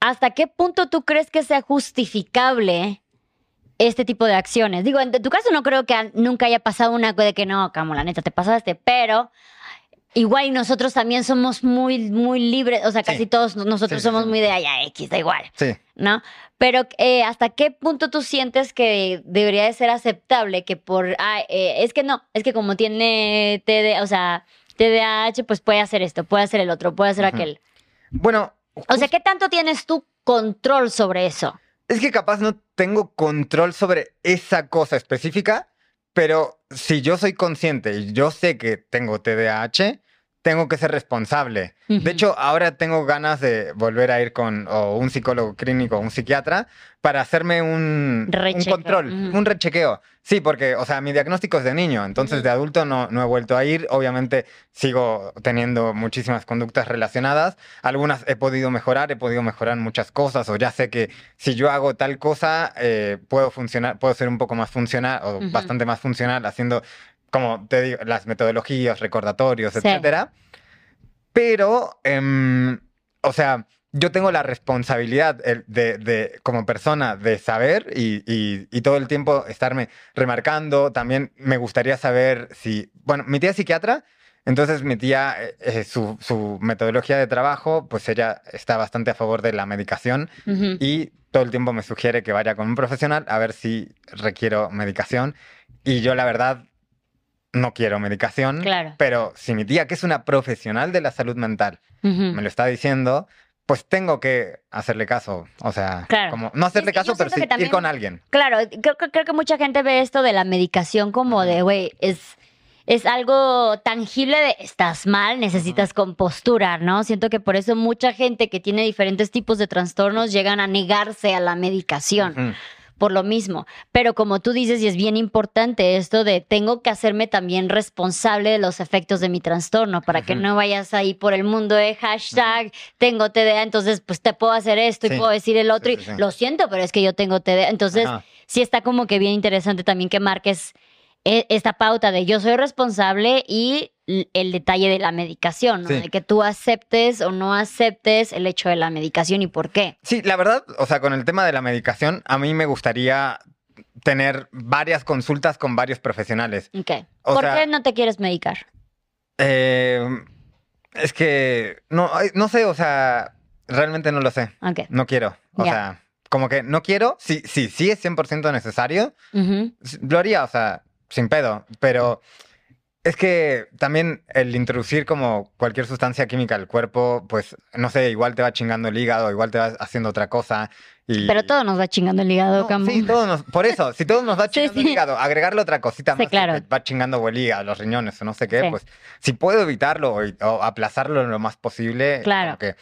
S1: ¿hasta qué punto tú crees que sea justificable este tipo de acciones? Digo, en tu caso no creo que nunca haya pasado una de que no, Camo, la neta, te pasaste, pero igual y nosotros también somos muy, muy libres, o sea, casi
S2: Sí.
S1: todos nosotros
S2: Sí,
S1: somos
S2: sí.
S1: muy de allá X, da igual,
S2: Sí.
S1: ¿no? Pero eh, ¿hasta qué punto tú sientes que debería de ser aceptable que por, ah, eh, es que no, es que como tiene TD, o sea, TDAH, pues puede hacer esto, puede hacer el otro, puede hacer aquel.
S2: Bueno,
S1: O sea, ¿qué tanto tienes tú control sobre eso?
S2: Es que capaz no tengo control sobre esa cosa específica, pero si yo soy consciente y yo sé que tengo TDAH, tengo que ser responsable.
S1: Ujú.
S2: De hecho, ahora tengo ganas de volver a ir con o un psicólogo clínico o un psiquiatra para hacerme un, un control,
S1: ujú.
S2: un rechequeo. Sí, porque, o sea, mi diagnóstico es de niño, entonces
S1: Ujú.
S2: de adulto no, no he vuelto a ir. Obviamente sigo teniendo muchísimas conductas relacionadas. Algunas he podido mejorar, he podido mejorar muchas cosas, o ya sé que si yo hago tal cosa, eh, puedo funcionar, puedo ser un poco más funcional o bastante más funcional haciendo, como te digo, las metodologías, recordatorios,
S1: Sí.
S2: etcétera. Pero, em, o sea, yo tengo la responsabilidad el- de, de- como persona de saber y, y- y todo el tiempo estarme remarcando. También me gustaría saber si, bueno, mi tía es psiquiatra, entonces mi tía, eh, eh, su, su metodología de trabajo, pues ella está bastante a favor de la medicación
S1: Ujú.
S2: y todo el tiempo me sugiere que vaya con un profesional a ver si requiero medicación. Y yo la verdad no quiero medicación.
S1: Claro.
S2: Pero si mi tía, que es una profesional de la salud mental, me lo está diciendo, pues tengo que hacerle caso. O sea,
S1: Claro.
S2: como no hacerle
S1: Es que yo
S2: caso, pero sí
S1: también-
S2: ir con alguien.
S1: Claro, creo, que- creo que mucha gente ve esto de la medicación como de, güey, es, es algo tangible de estás mal, necesitas compostura, ¿no? Siento que por eso mucha gente que tiene diferentes tipos de trastornos llegan a negarse a la medicación. Por lo mismo. Pero como tú dices, y es bien importante esto de tengo que hacerme también responsable de los efectos de mi trastorno para que no vayas ahí por el mundo de hashtag tengo TDA, entonces pues te puedo hacer esto y puedo decir el otro
S2: Sí,
S1: y
S2: sí,
S1: lo siento, pero es que yo tengo TDA. Entonces
S2: Ajá.
S1: sí está como que bien interesante también que marques esta pauta de yo soy responsable y el detalle de la medicación, ¿no?
S2: Sí.
S1: De que tú aceptes o no aceptes el hecho de la medicación y por qué.
S2: Sí, la verdad, o sea, con el tema de la medicación, a mí me gustaría tener varias consultas con varios profesionales.
S1: Ok.
S2: O
S1: ¿Por
S2: sea-
S1: qué no te quieres medicar?
S2: Eh, es que, no, no sé, o sea, realmente no lo sé.
S1: Ok.
S2: No quiero. O sea, como que no quiero. Sí, sí, sí es 100% necesario. Lo haría, o sea, sin pedo. Pero es que también el introducir como cualquier sustancia química al cuerpo, pues, no sé, igual te va chingando el hígado, igual te va haciendo otra cosa. Y...
S1: Pero todo nos va chingando el hígado,
S2: No, sí, todo nos- por eso, si todo nos va [laughs]
S1: Sí,
S2: chingando el
S1: sí.
S2: hígado, agregarle otra cosita
S1: Sí,
S2: más
S1: claro.
S2: que va chingando el hígado, los riñones o no sé qué,
S1: Sí.
S2: pues si puedo evitarlo o, o aplazarlo lo más posible,
S1: Claro.
S2: que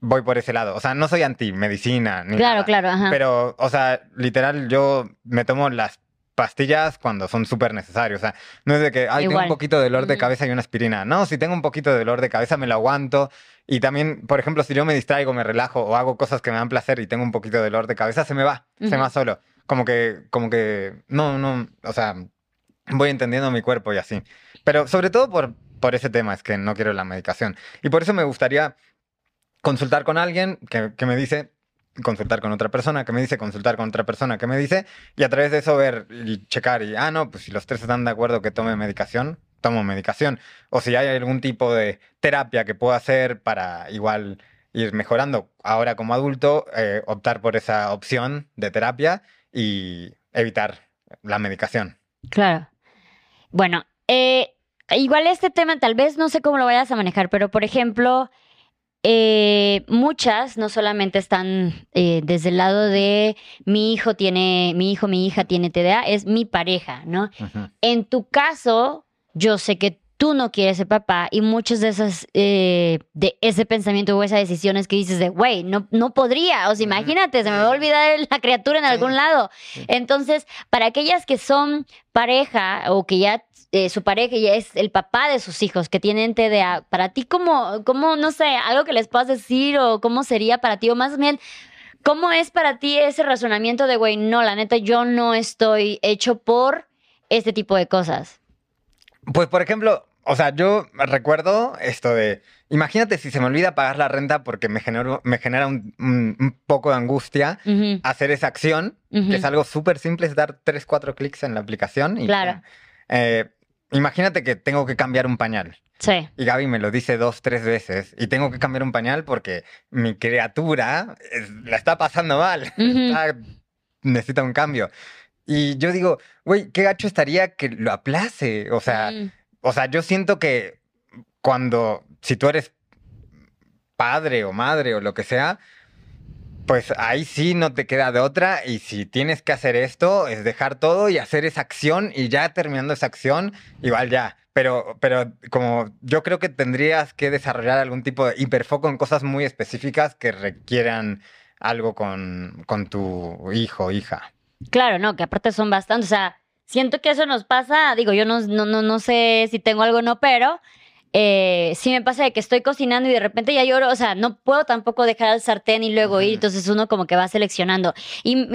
S2: voy por ese lado. O sea, no soy anti-medicina ni
S1: Claro,
S2: nada,
S1: claro, ajá.
S2: Pero, o sea, literal, yo me tomo las pastillas cuando son súper necesarios. O sea, no es de que, ay, tengo
S1: Igual.
S2: un poquito de dolor de cabeza y una aspirina. No, si tengo un poquito de dolor de cabeza me lo aguanto. Y también, por ejemplo, si yo me distraigo, me relajo o hago cosas que me dan placer y tengo un poquito de dolor de cabeza, se me va, se
S1: Ujú.
S2: me va solo. Como que, como que, no, no, o sea, voy entendiendo mi cuerpo y así. Pero sobre todo por, por ese tema, es que no quiero la medicación. Y por eso me gustaría consultar con alguien que, que me dice, consultar con otra persona que me dice, consultar con otra persona que me dice, y a través de eso ver y checar y, ah, no, pues si los tres están de acuerdo que tome medicación, tomo medicación. O si hay algún tipo de terapia que puedo hacer para igual ir mejorando ahora como adulto, eh, optar por esa opción de terapia y evitar la medicación.
S1: Claro. Bueno, eh, igual este tema, tal vez no sé cómo lo vayas a manejar, pero por ejemplo, eh, muchas no solamente están eh, desde el lado de mi hijo tiene, mi hijo, mi hija tiene TDA, es mi pareja, ¿no? En tu caso, yo sé que tú no quieres ser papá y muchas de esas, eh, de ese pensamiento o esas decisiones que dices de, güey, no, no podría, o sea, imagínate, se me va a olvidar la criatura en algún lado. Entonces, para aquellas que son pareja o que ya eh, su pareja ya es el papá de sus hijos que tienen TDA, para ti, ¿cómo, cómo, no sé, algo que les puedas decir o cómo sería para ti o más bien... ¿Cómo es para ti ese razonamiento de, güey, no, la neta, yo no estoy hecho por este tipo de cosas?
S2: Pues, por ejemplo, o sea, yo recuerdo esto de, imagínate si se me olvida pagar la renta porque me, genero- me genera un, un- un poco de angustia hacer esa acción, que es algo súper simple, es dar 3, 4 clics en la aplicación. Y,
S1: Claro.
S2: eh, imagínate que tengo que cambiar un pañal.
S1: Sí.
S2: Y Gaby me lo dice dos, tres veces y tengo que cambiar un pañal porque mi criatura es- la está pasando mal. [laughs] Está- necesita un cambio. Y yo digo, güey, qué gacho estaría que lo aplace. O sea,
S1: Mm.
S2: o sea, yo siento que cuando, si tú eres padre o madre o lo que sea, pues ahí sí no te queda de otra y si tienes que hacer esto es dejar todo y hacer esa acción y ya terminando esa acción, igual ya. Pero, pero como yo creo que tendrías que desarrollar algún tipo de hiperfoco en cosas muy específicas que requieran algo con, con tu hijo o hija.
S1: Claro, no, que aparte son bastantes. O sea, siento que eso nos pasa. Digo, yo no, no, no, no sé si tengo algo o no, pero eh, sí me pasa de que estoy cocinando y de repente ya lloro. O sea, no puedo tampoco dejar el sartén y luego ir. Entonces uno como que va seleccionando. Y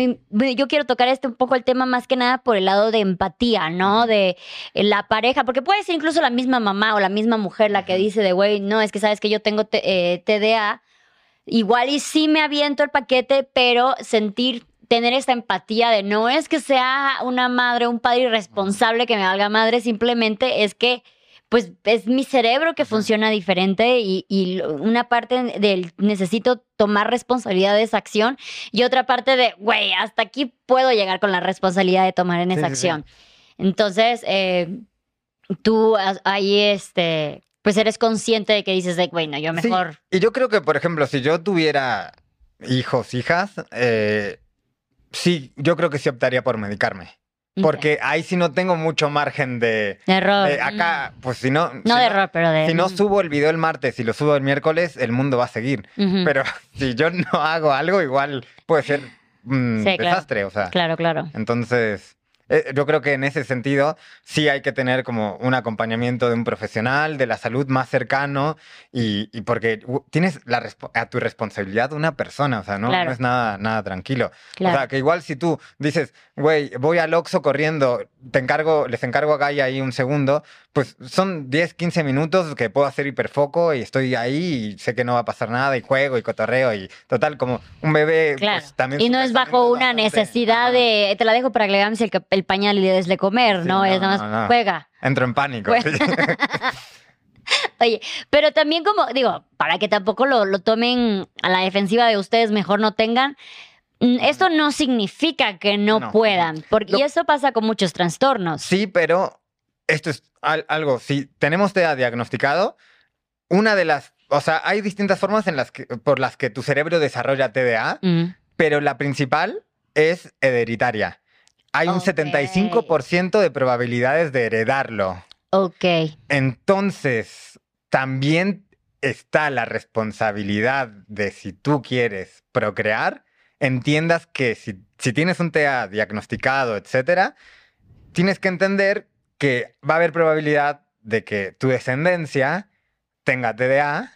S1: yo quiero tocar este un poco el tema más que nada por el lado de empatía, ¿no? De eh, la pareja, porque puede ser incluso la misma mamá o la misma mujer la que dice de, güey, no, es que sabes que yo tengo T- eh, TDA. Igual y sí me aviento el paquete, pero sentir, tener esta empatía de no es que sea una madre, un padre irresponsable que me valga madre, simplemente es que pues es mi cerebro que funciona diferente y, una parte del necesito tomar responsabilidad de esa acción y otra parte de, güey, hasta aquí puedo llegar con la responsabilidad de tomar en esa
S2: Sí, sí, sí.
S1: acción. Entonces, eh, tú ahí, este, pues eres consciente de que dices, de, güey, no, yo mejor...
S2: Y yo creo que, por ejemplo, si yo tuviera hijos, hijas, eh, sí, yo creo que sí optaría por medicarme. Porque ahí sí no tengo mucho margen de...
S1: Error.
S2: de acá, pues si no...
S1: Mm.
S2: si
S1: No de error, pero de...
S2: Si no subo el video el martes y lo subo el miércoles, el mundo va a seguir. Pero [laughs] si yo no hago algo, igual puede ser un
S1: Sí, claro.
S2: desastre. O sea,
S1: Claro, claro.
S2: entonces, yo creo que en ese sentido sí hay que tener como un acompañamiento de un profesional de la salud más cercano y, y porque tienes la a tu responsabilidad una persona, o sea, no,
S1: Claro.
S2: no es nada, nada tranquilo.
S1: Claro.
S2: O sea, que igual si tú dices, güey, voy al Oxxo corriendo, te encargo, les encargo a Gaia ahí un segundo, pues son 10, 15 minutos que puedo hacer hiperfoco y estoy ahí y sé que no va a pasar nada y juego y cotorreo y total, como un bebé,
S1: Claro.
S2: pues también...
S1: y no es bajo una
S2: bastante-
S1: necesidad de te la dejo para que le hagamos el, pañal y le des de comer,
S2: Sí,
S1: ¿no?
S2: no,
S1: Es nada más
S2: no,
S1: juega.
S2: Entro en pánico. [laughs]
S1: Oye, pero también como, digo, para que tampoco lo, lo tomen a la defensiva de ustedes, mejor no tengan. mm, Esto no significa que no,
S2: No.
S1: puedan, porque
S2: Lo-
S1: y eso pasa con muchos trastornos.
S2: Sí, pero esto es al- algo, si tenemos TEA diagnosticado, una de las, o sea, hay distintas formas en las que, por las que tu cerebro desarrolla TDA,
S1: Mm,
S2: pero la principal es hereditaria. Hay un
S1: Ok.
S2: 75% de probabilidades de heredarlo.
S1: ok,
S2: Entonces, también está la responsabilidad de si tú quieres procrear, entiendas que si, si tienes un TEA diagnosticado, etcétera, tienes que entender que va a haber probabilidad de que tu descendencia tenga TDA.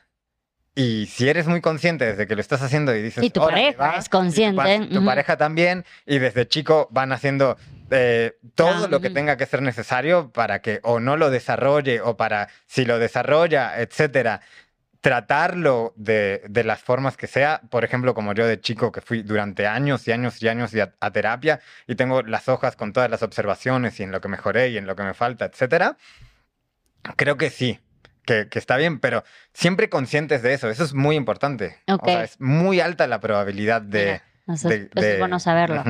S2: Y si eres muy consciente desde que lo estás haciendo y dices...
S1: Y tu
S2: "Órale,
S1: pareja
S2: va",
S1: es consciente,
S2: y tu, pareja también, y desde chico van haciendo eh, todo
S1: Ah,
S2: lo que
S1: ujú.
S2: tenga que ser necesario para que o no lo desarrolle o para, si lo desarrolla, etcétera, tratarlo de, de las formas que sea. Por ejemplo, como yo de chico que fui durante años y años y años a, a terapia y tengo las hojas con todas las observaciones y en lo que mejoré y en lo que me falta, etcétera. Creo que sí, que, que está bien, pero siempre conscientes de eso. Eso es muy importante. O sea, es muy alta la probabilidad de...
S1: Mira, eso,
S2: de-
S1: es- bueno saberlo.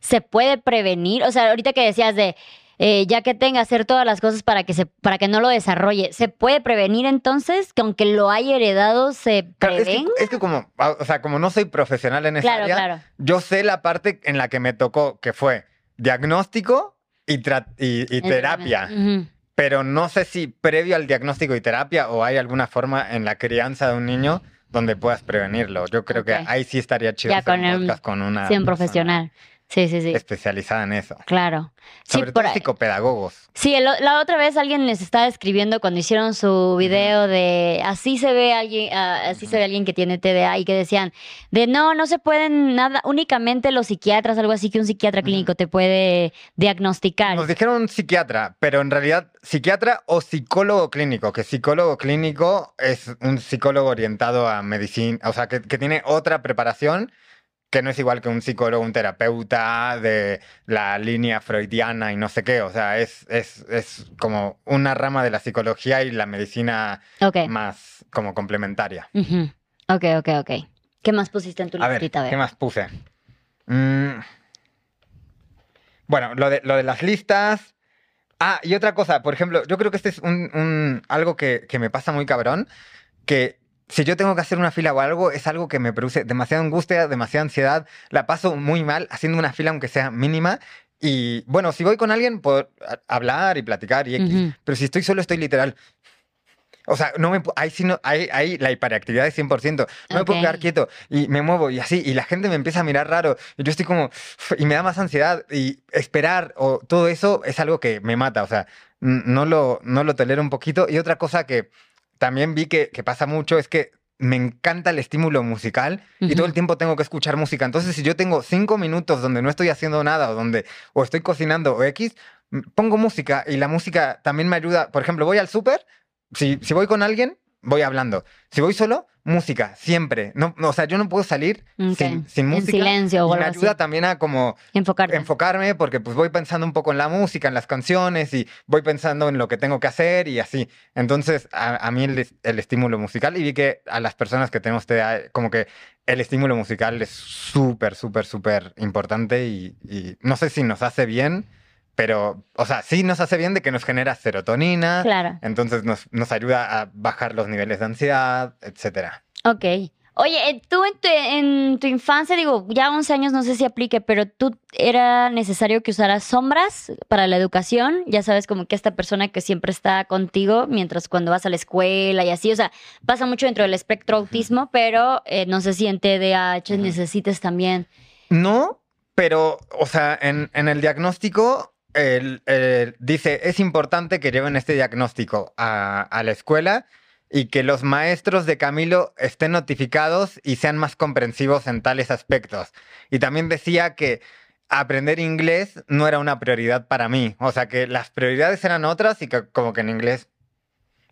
S1: Se puede prevenir? O sea, ahorita que decías de eh, ya que tenga hacer todas las cosas para que se para que no lo desarrolle, ¿se puede prevenir entonces que aunque lo haya heredado se
S2: Claro, es, que,
S1: prevenga?
S2: es que como, o sea, como no soy profesional en esa
S1: Claro,
S2: área,
S1: claro.
S2: yo sé la parte en la que me tocó, que fue diagnóstico y, tra- y- y terapia. Pero no sé si previo al diagnóstico y terapia o hay alguna forma en la crianza de un niño donde puedas prevenirlo. Yo creo que ahí sí estaría chido
S1: Ya
S2: hacer
S1: con
S2: un podcast con una
S1: Sí, un
S2: persona
S1: profesional. Sí, sí, sí.
S2: especializada en eso.
S1: Claro. Sí,
S2: Sobre
S1: por
S2: todo psicopedagogos.
S1: Sí, el- la otra vez alguien les estaba escribiendo cuando hicieron su video de así se ve alguien, ah, así se ve alguien que tiene TDA y que decían de no, no se pueden nada, únicamente los psiquiatras, algo así que un psiquiatra clínico te puede diagnosticar.
S2: Nos dijeron un psiquiatra, pero en realidad psiquiatra o psicólogo clínico, que psicólogo clínico es un psicólogo orientado a medicina, o sea, que, que tiene otra preparación que no es igual que un psicólogo, un terapeuta de la línea freudiana y no sé qué. O sea, es, es, es como una rama de la psicología y la medicina más como complementaria.
S1: Ok, ok, ok. ¿Qué más pusiste en tu listita? A ver.
S2: ¿qué más puse? Mm, Bueno, lo de, lo de las listas. Ah, y otra cosa, por ejemplo, yo creo que este es un, un- algo que, que me pasa muy cabrón, que si yo tengo que hacer una fila o algo, es algo que me produce demasiada angustia, demasiada ansiedad, la paso muy mal haciendo una fila aunque sea mínima. Y bueno, si voy con alguien, puedo hablar y platicar y X,
S1: Ujú.
S2: pero si estoy solo, estoy literal. O sea, no me, ahí sí no, ahí, ahí la hiperactividad es 100%. No me puedo quedar quieto y me muevo y así, y la gente me empieza a mirar raro. Y yo estoy como, y me da más ansiedad. Y esperar o todo eso es algo que me mata. O sea, no lo, no lo tolero un poquito. Y otra cosa que también vi que, que pasa mucho es que me encanta el estímulo musical y todo el tiempo tengo que escuchar música. Entonces, si yo tengo cinco minutos donde no estoy haciendo nada o donde o estoy cocinando o X, pongo música y la música también me ayuda. Por ejemplo, voy al súper, si, si voy con alguien, voy hablando. Si voy solo, música, siempre. No, no, o sea, yo no puedo salir
S1: Ok.
S2: sin, sin
S1: En
S2: música.
S1: silencio o
S2: y me ayuda
S1: así.
S2: también a como
S1: Enfocarte.
S2: enfocarme porque pues voy pensando un poco en la música, en las canciones y voy pensando en lo que tengo que hacer y así. Entonces, a, a mí el, el estímulo musical y vi que a las personas que tenemos TDA, como que el estímulo musical es súper, súper, súper importante y, y no sé si nos hace bien, pero, o sea, sí nos hace bien de que nos genera serotonina,
S1: Claro.
S2: entonces nos, nos ayuda a bajar los niveles de ansiedad, etcétera.
S1: Ok. Oye, eh, tú en tu, en tu infancia, digo, ya 11 años no sé si aplique, pero tú era necesario que usaras sombras para la educación. Ya sabes, como que esta persona que siempre está contigo mientras cuando vas a la escuela y así. O sea, pasa mucho dentro del espectro autismo, pero eh, no sé si en TDAH necesites también.
S2: No, pero, o sea, en, en el diagnóstico dice, es importante que lleven este diagnóstico a, a la escuela y que los maestros de Camilo estén notificados y sean más comprensivos en tales aspectos. Y también decía que aprender inglés no era una prioridad para mí, o sea, que las prioridades eran otras y que como que en inglés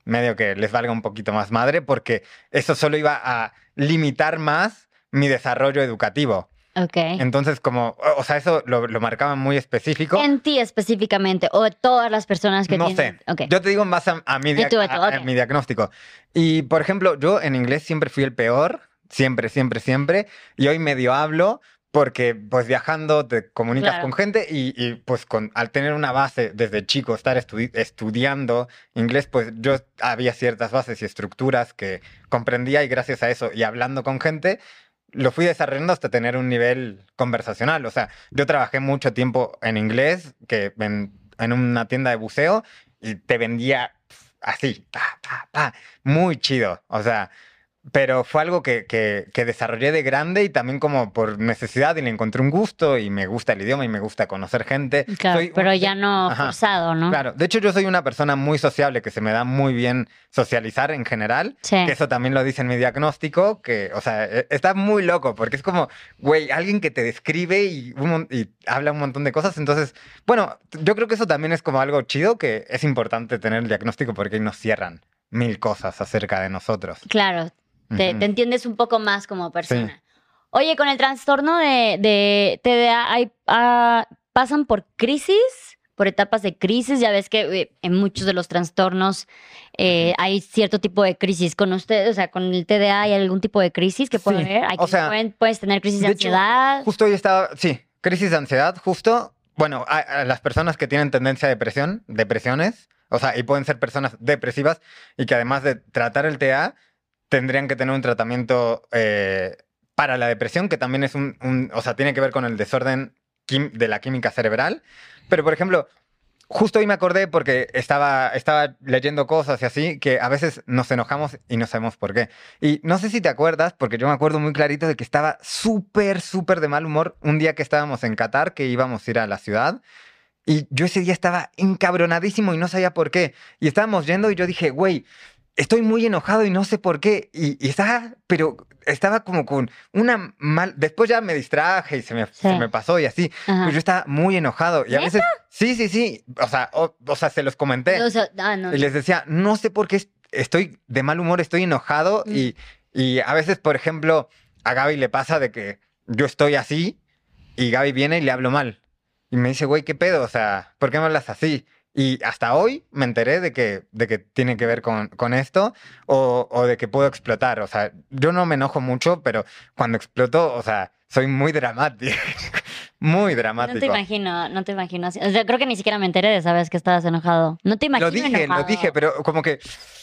S2: medio que les valga un poquito más madre porque eso solo iba a limitar más mi desarrollo educativo.
S1: Ok.
S2: Entonces, como, o sea, eso lo, lo marcaban muy específico.
S1: En ti específicamente, o todas las personas que
S2: no
S1: tienen.
S2: sé.
S1: Ok.
S2: Yo te digo en base a, a mi, dia-
S1: tú,
S2: a-
S1: tú,
S2: a- mi diagnóstico. Y, por ejemplo, yo en inglés siempre fui el peor. Siempre, siempre, siempre. Y hoy medio hablo porque, pues, viajando te comunicas
S1: Claro.
S2: con gente y, y, pues, con, al tener una base desde chico, estar estudi- estudiando inglés, pues, yo había ciertas bases y estructuras que comprendía y gracias a eso y hablando con gente, lo fui desarrollando hasta tener un nivel conversacional. O sea, yo trabajé mucho tiempo en inglés, que en, en una tienda de buceo, y te vendía así, pa, pa, pa, muy chido. O sea, pero fue algo que, que, que desarrollé de grande y también como por necesidad y le encontré un gusto y me gusta el idioma y me gusta conocer gente.
S1: Claro,
S2: Soy un-
S1: pero ya no
S2: Ajá.
S1: forzado, ¿no?
S2: Claro, de hecho yo soy una persona muy sociable, que se me da muy bien socializar en general.
S1: Sí.
S2: Que eso también lo dice en mi diagnóstico, que, o sea, e- está muy loco, porque es como, güey, alguien que te describe y, un y habla un montón de cosas. Entonces, bueno, yo creo que eso también es como algo chido, que es importante tener el diagnóstico porque ahí nos cierran mil cosas acerca de nosotros.
S1: Claro, te, entiendes un poco más como persona. Oye, con el trastorno de, de TDA, hay, ah, ¿pasan por crisis? Por etapas de crisis, ya ves que eh, en muchos de los trastornos eh, hay cierto tipo de crisis. Con usted, o sea, con el TDA hay algún tipo de crisis que puede
S2: Sí,
S1: haber. Hay
S2: o
S1: que-
S2: sea,
S1: pueden- puedes tener crisis de,
S2: de hecho,
S1: ansiedad.
S2: Justo hoy estaba, sí, crisis de ansiedad, justo, bueno, a, a las personas que tienen tendencia a depresión, depresiones, o sea, y pueden ser personas depresivas y que además de tratar el TDA, tendrían que tener un tratamiento eh, para la depresión, que también es un, un- o sea, tiene que ver con el desorden de la química cerebral. Pero, por ejemplo, justo hoy me acordé porque estaba, estaba leyendo cosas y así, que a veces nos enojamos y no sabemos por qué. Y no sé si te acuerdas, porque yo me acuerdo muy clarito de que estaba súper, súper de mal humor un día que estábamos en Qatar, que íbamos a ir a la ciudad. Y yo ese día estaba encabronadísimo y no sabía por qué. Y estábamos yendo y yo dije, güey, estoy muy enojado y no sé por qué. Y, y estaba, pero estaba como con una mal... Después ya me distraje y se me, se
S1: Sí.
S2: me pasó y así.
S1: Ajá.
S2: Pero yo estaba muy enojado. Y a veces, sí, sí, sí. O sea, o, o sea se los comenté.
S1: O sea, ah, no.
S2: Y les decía, no sé por qué est- estoy de mal humor, estoy enojado.
S1: Mm.
S2: Y, y a veces, por ejemplo, a Gaby le pasa de que yo estoy así y Gaby viene y le hablo mal. Y me dice, güey, ¿qué pedo? O sea, ¿por qué me hablas así? Y hasta hoy me enteré de que, de que tiene que ver con, con esto o, o de que puedo explotar. O sea, yo no me enojo mucho, pero cuando exploto, o sea, soy muy dramático. [laughs] muy dramático.
S1: No te imagino, no te imagino así. O sea, creo que ni siquiera me enteré de saber que estabas enojado. No te imagino
S2: Lo dije,
S1: enojado.
S2: lo dije, pero como que,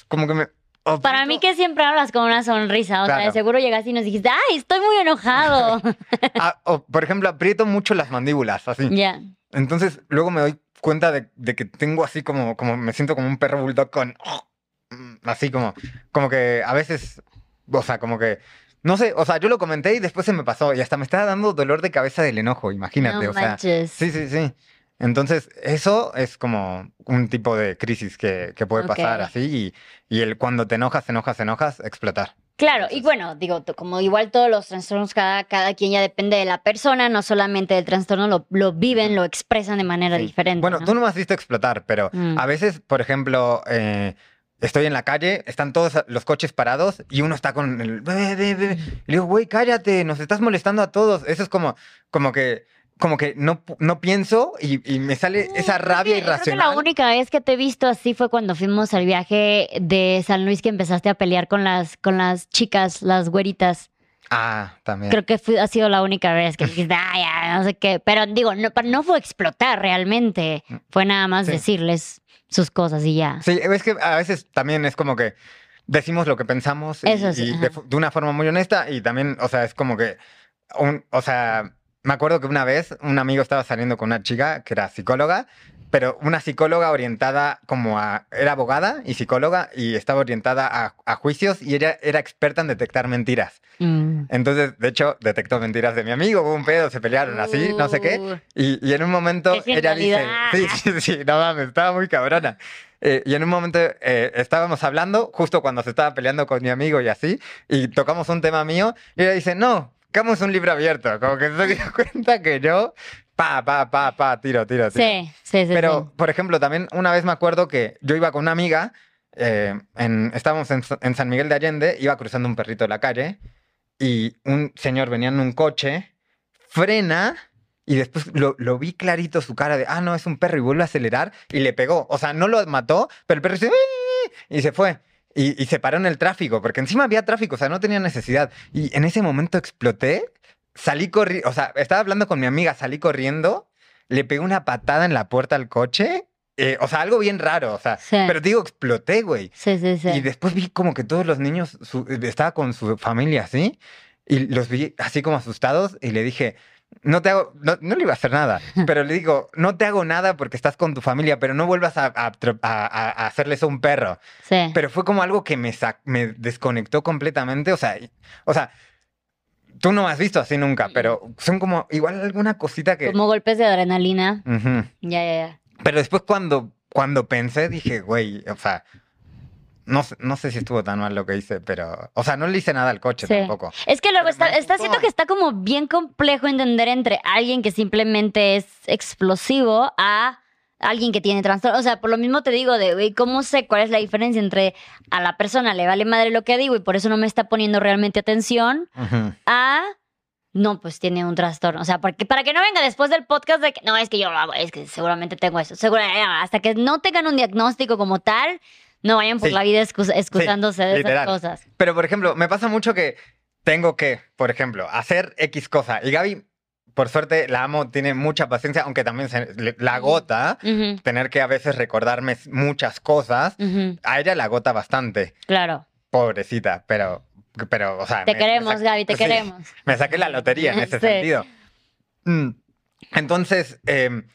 S2: como que me... oh,
S1: Para mí que siempre hablas con una sonrisa, o sea,
S2: Claro.
S1: seguro llegaste y nos dijiste, ¡ay, estoy muy enojado! [laughs]
S2: Ah, o, por ejemplo, aprieto mucho las mandíbulas, así.
S1: ya.
S2: Entonces, luego me doy cuenta de, de que tengo así como, como, me siento como un perro bulldog con, mm, así como, como que a veces, o sea, como que, no sé, o sea, yo lo comenté y después se me pasó y hasta me estaba dando dolor de cabeza del enojo, imagínate,
S1: no
S2: o sea,
S1: manches.
S2: sí, sí, sí. Entonces, eso es como un tipo de crisis que, que puede pasar así y, y el cuando te enojas, enojas, enojas, explotar.
S1: Claro, y bueno, digo, como igual todos los trastornos, cada, cada quien ya depende de la persona, no solamente del trastorno, lo, lo viven, lo expresan de manera
S2: Sí.
S1: diferente.
S2: Bueno,
S1: ¿no?
S2: tú no me has visto explotar, pero
S1: Mm.
S2: a veces, por ejemplo, eh, estoy en la calle, están todos los coches parados y uno está con el... Y le digo, güey, cállate, nos estás molestando a todos. Eso es como, como que, como que no, no pienso y, y me sale esa rabia
S1: que- Creo que
S2: irracional.
S1: la única vez que te he visto así fue cuando fuimos al viaje de San Luis que empezaste a pelear con las, con las chicas, las güeritas.
S2: Ah, también.
S1: Creo que ha sido la única vez que dijiste, ay, ya, no sé qué. Pero digo, no, no fue explotar realmente. Fue nada más
S2: Sí.
S1: decirles sus cosas y ya.
S2: Sí, es que a veces también es como que decimos lo que pensamos y,
S1: Eso sí,
S2: y de, de una forma muy honesta y también, o sea, es como que, un- o sea, me acuerdo que una vez un amigo estaba saliendo con una chica que era psicóloga, pero una psicóloga orientada como a, era abogada y psicóloga y estaba orientada a, a juicios y ella era experta en detectar mentiras.
S1: Mm.
S2: Entonces, de hecho, detectó mentiras de mi amigo, hubo un pedo, se pelearon así, no sé qué. Y, y en un momento
S1: ¡Qué
S2: ella dice, sí, sí, sí, no mames, estaba muy cabrona. Eh, y en un momento eh, estábamos hablando, justo cuando se estaba peleando con mi amigo y así, y tocamos un tema mío, y ella dice, no, es un libro abierto, como que se dio cuenta que yo, pa, pa, pa, pa, tiro, tiro, tiro.
S1: Sí, sí, sí.
S2: Pero,
S1: sí.
S2: por ejemplo, también una vez me acuerdo que yo iba con una amiga, eh, en, estábamos en, en San Miguel de Allende, iba cruzando un perrito de la calle y un señor venía en un coche, frena y después lo, lo vi clarito su cara de, ah, no, es un perro y vuelve a acelerar y le pegó. O sea, no lo mató, pero el perro dice, y se fue. Y, y se paró en el tráfico, porque encima había tráfico, o sea, no tenía necesidad. Y en ese momento exploté, salí corriendo, o sea, estaba hablando con mi amiga, salí corriendo, le pegué una patada en la puerta al coche, eh, o sea, algo bien raro, o sea,
S1: Sí.
S2: pero te digo, exploté, güey.
S1: Sí, sí, sí.
S2: Y después vi como que todos los niños, su- estaba con su familia así, y los vi así como asustados, y le dije, no te hago, no, no le iba a hacer nada, [laughs] pero le digo, no te hago nada porque estás con tu familia, pero no vuelvas a, a, tro- a- a- un perro.
S1: Sí.
S2: Pero fue como algo que me, me desconectó completamente, o sea, o sea, tú no has visto así nunca, pero son como igual alguna cosita que...
S1: Como golpes de adrenalina. Ya, ya, ya.
S2: Pero después cuando, cuando pensé, dije, güey, o sea, no, sé- no sé si estuvo tan mal lo que hice, pero, o sea, no le hice nada al coche
S1: Sí.
S2: tampoco.
S1: Es que luego está, está siento que está como bien complejo entender entre alguien que simplemente es explosivo a alguien que tiene trastorno. O sea, por lo mismo te digo de, güey, ¿cómo sé cuál es la diferencia entre a la persona le vale madre lo que digo y por eso no me está poniendo realmente atención a no, pues tiene un trastorno. O sea, porque para que no venga después del podcast de que no, es que yo es que seguramente tengo eso. Seguro, hasta que no tengan un diagnóstico como tal, no vayan por
S2: Sí.
S1: la vida excus- excusándose de esas cosas.
S2: Pero, por ejemplo, me pasa mucho que tengo que, por ejemplo, hacer X cosa. Y Gaby, por suerte, la amo, tiene mucha paciencia, aunque también se, le- la agota tener que a veces recordarme muchas cosas.
S1: ujú,
S2: A ella la agota bastante,
S1: Claro.
S2: pobrecita, pero, pero, o sea...
S1: Te
S2: me- me
S1: queremos,
S2: sac-
S1: Gaby, te
S2: sí.
S1: queremos.
S2: Me saqué la lotería en [laughs] ese sentido. Mm. Entonces, em,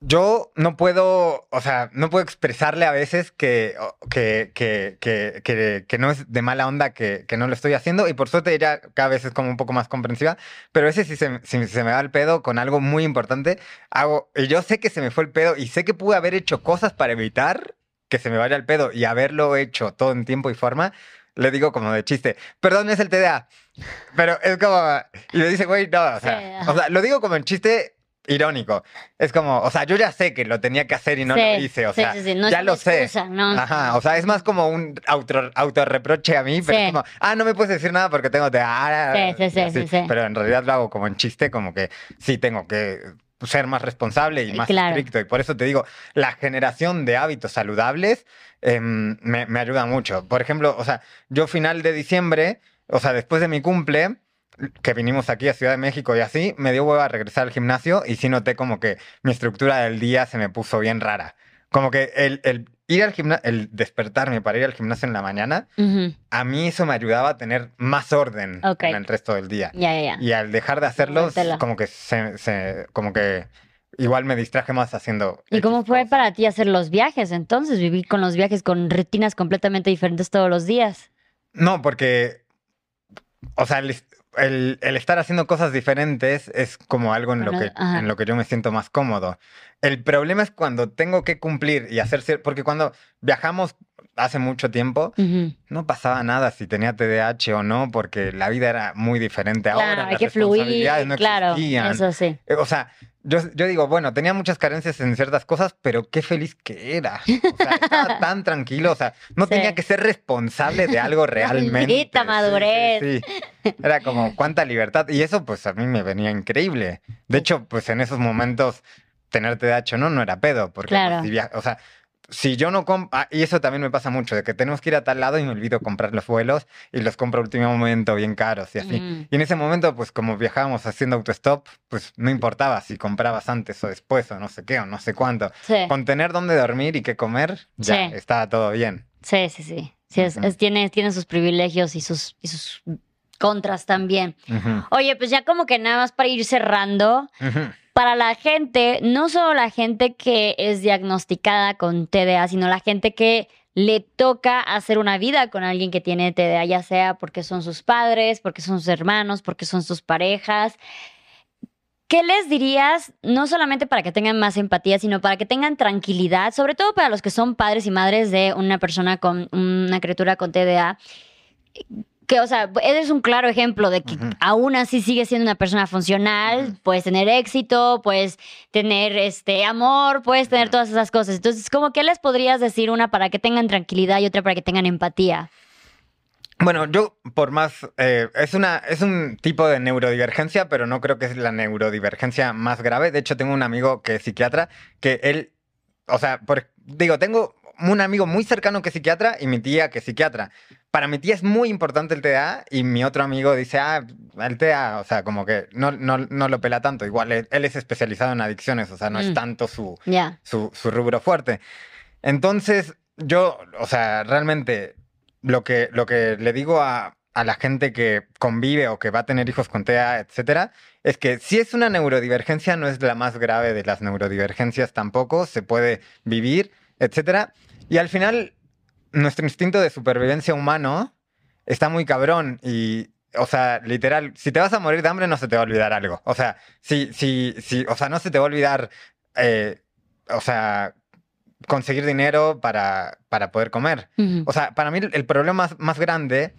S2: yo no puedo, o sea, no puedo expresarle a veces que, que, que, que, no es de mala onda que, que no lo estoy haciendo. Y por suerte ella cada vez es como un poco más comprensiva. Pero a veces si se, si se me va el pedo con algo muy importante, hago, y yo sé que se me fue el pedo y sé que pude haber hecho cosas para evitar que se me vaya el pedo y haberlo hecho todo en tiempo y forma. Le digo como de chiste, perdón, es el TDA. Pero es como. Y me dice, güey, no, o sea, o sea, lo digo como en chiste irónico. Es como, o sea, yo ya sé que lo tenía que hacer y no
S1: Sí,
S2: lo hice, o
S1: sí,
S2: sea,
S1: sí, no
S2: ya lo sé.
S1: excusa, no.
S2: Ajá, o sea, es más como un auto, autorreproche a mí, pero es como, ah, no me puedes decir nada porque tengo te ah,
S1: Sí, sí, sí.
S2: Pero en realidad lo hago como en chiste, como que sí tengo que ser más responsable y más
S1: Claro.
S2: estricto. Y por eso te digo, la generación de hábitos saludables em, me, me ayuda mucho. Por ejemplo, o sea, yo final de diciembre, o sea, después de mi cumple, que vinimos aquí a Ciudad de México y así, me dio hueva regresar al gimnasio y sí noté como que mi estructura del día se me puso bien rara. Como que el, el ir al gimnasio, el despertarme para ir al gimnasio en la mañana,
S1: Ujú.
S2: a mí eso me ayudaba a tener más orden
S1: Ok.
S2: en el resto del día.
S1: Ya, ya, ya.
S2: Y al dejar de hacerlo, como que se, se- como que igual me distraje más haciendo.
S1: ¿Y cómo fue
S2: cosas.
S1: para ti hacer los viajes entonces? Vivir con los viajes con rutinas completamente diferentes todos los días.
S2: No, porque, o sea, el, el- el estar haciendo cosas diferentes es como algo en lo, que,
S1: ajá.
S2: en lo que yo me siento más cómodo. El problema es cuando tengo que cumplir y hacer, porque cuando viajamos hace mucho tiempo, no pasaba nada si tenía TDAH o no, porque la vida era muy diferente ahora.
S1: Claro, hay
S2: las
S1: que fluir,
S2: no
S1: claro,
S2: existían.
S1: eso sí.
S2: Eh, O sea, yo, yo digo, bueno, tenía muchas carencias en ciertas cosas, pero qué feliz que era. O sea, estaba [laughs] tan tranquilo, o sea, no
S1: Sí.
S2: tenía que ser responsable de algo [laughs] realmente.
S1: Maldita madurez.
S2: Sí, sí. Era como cuánta libertad. Y eso, pues a mí me venía increíble. De hecho, pues en esos momentos, tener TDAH no, no era pedo. Porque, pues,
S1: Claro.
S2: si o sea, si yo no compro, y eso también me pasa mucho, de que tenemos que ir a tal lado y me olvido comprar los vuelos y los compro a último momento bien caros y así.
S1: Ujú.
S2: Y en ese momento, pues como viajábamos haciendo autostop, pues no importaba si comprabas antes o después o no sé qué o no sé cuánto.
S1: Sí,
S2: Con tener dónde dormir y qué comer, ya
S1: Sí.
S2: estaba todo bien.
S1: sí, sí, sí. Sí, es-
S2: Ujú.
S1: es- tiene, tiene sus privilegios y sus, y sus contras también.
S2: Ujú,
S1: Oye, pues ya como que nada más para ir cerrando,
S2: ujú.
S1: Para la gente, no solo la gente que es diagnosticada con TDA, sino la gente que le toca hacer una vida con alguien que tiene TDA, ya sea porque son sus padres, porque son sus hermanos, porque son sus parejas. ¿Qué les dirías, no solamente para que tengan más empatía, sino para que tengan tranquilidad, sobre todo para los que son padres y madres de una persona con una criatura con TDA? Que, o sea, eres un claro ejemplo de que aún así sigues siendo una persona funcional, puedes tener éxito, puedes tener este amor, puedes tener todas esas cosas. Entonces, ¿cómo que les podrías decir una para que tengan tranquilidad y otra para que tengan empatía?
S2: Bueno, yo por más, eh, es, una, es un tipo de neurodivergencia, pero no creo que es la neurodivergencia más grave. De hecho, tengo un amigo que es psiquiatra, que él, o sea, por- digo, tengo un amigo muy cercano que es psiquiatra y mi tía que es psiquiatra. Para mi tía es muy importante el TDA y mi otro amigo dice, ah, el TDA, o sea, como que no, no, no lo pela tanto. Igual él, él es especializado en adicciones, o sea, no
S1: Mm.
S2: es tanto su,
S1: Ya.
S2: su, su rubro fuerte. Entonces, yo, o sea, realmente lo que, lo que le digo a, a la gente que convive o que va a tener hijos con TEA, etcétera, es que si es una neurodivergencia, no es la más grave de las neurodivergencias tampoco, se puede vivir, etcétera. Y al final, nuestro instinto de supervivencia humano está muy cabrón y. O sea, literal, si te vas a morir de hambre no se te va a olvidar algo. O sea, si, si, si, o sea, no se te va a olvidar eh, o sea, conseguir dinero para, para poder comer. O sea, para mí el problema más, más grande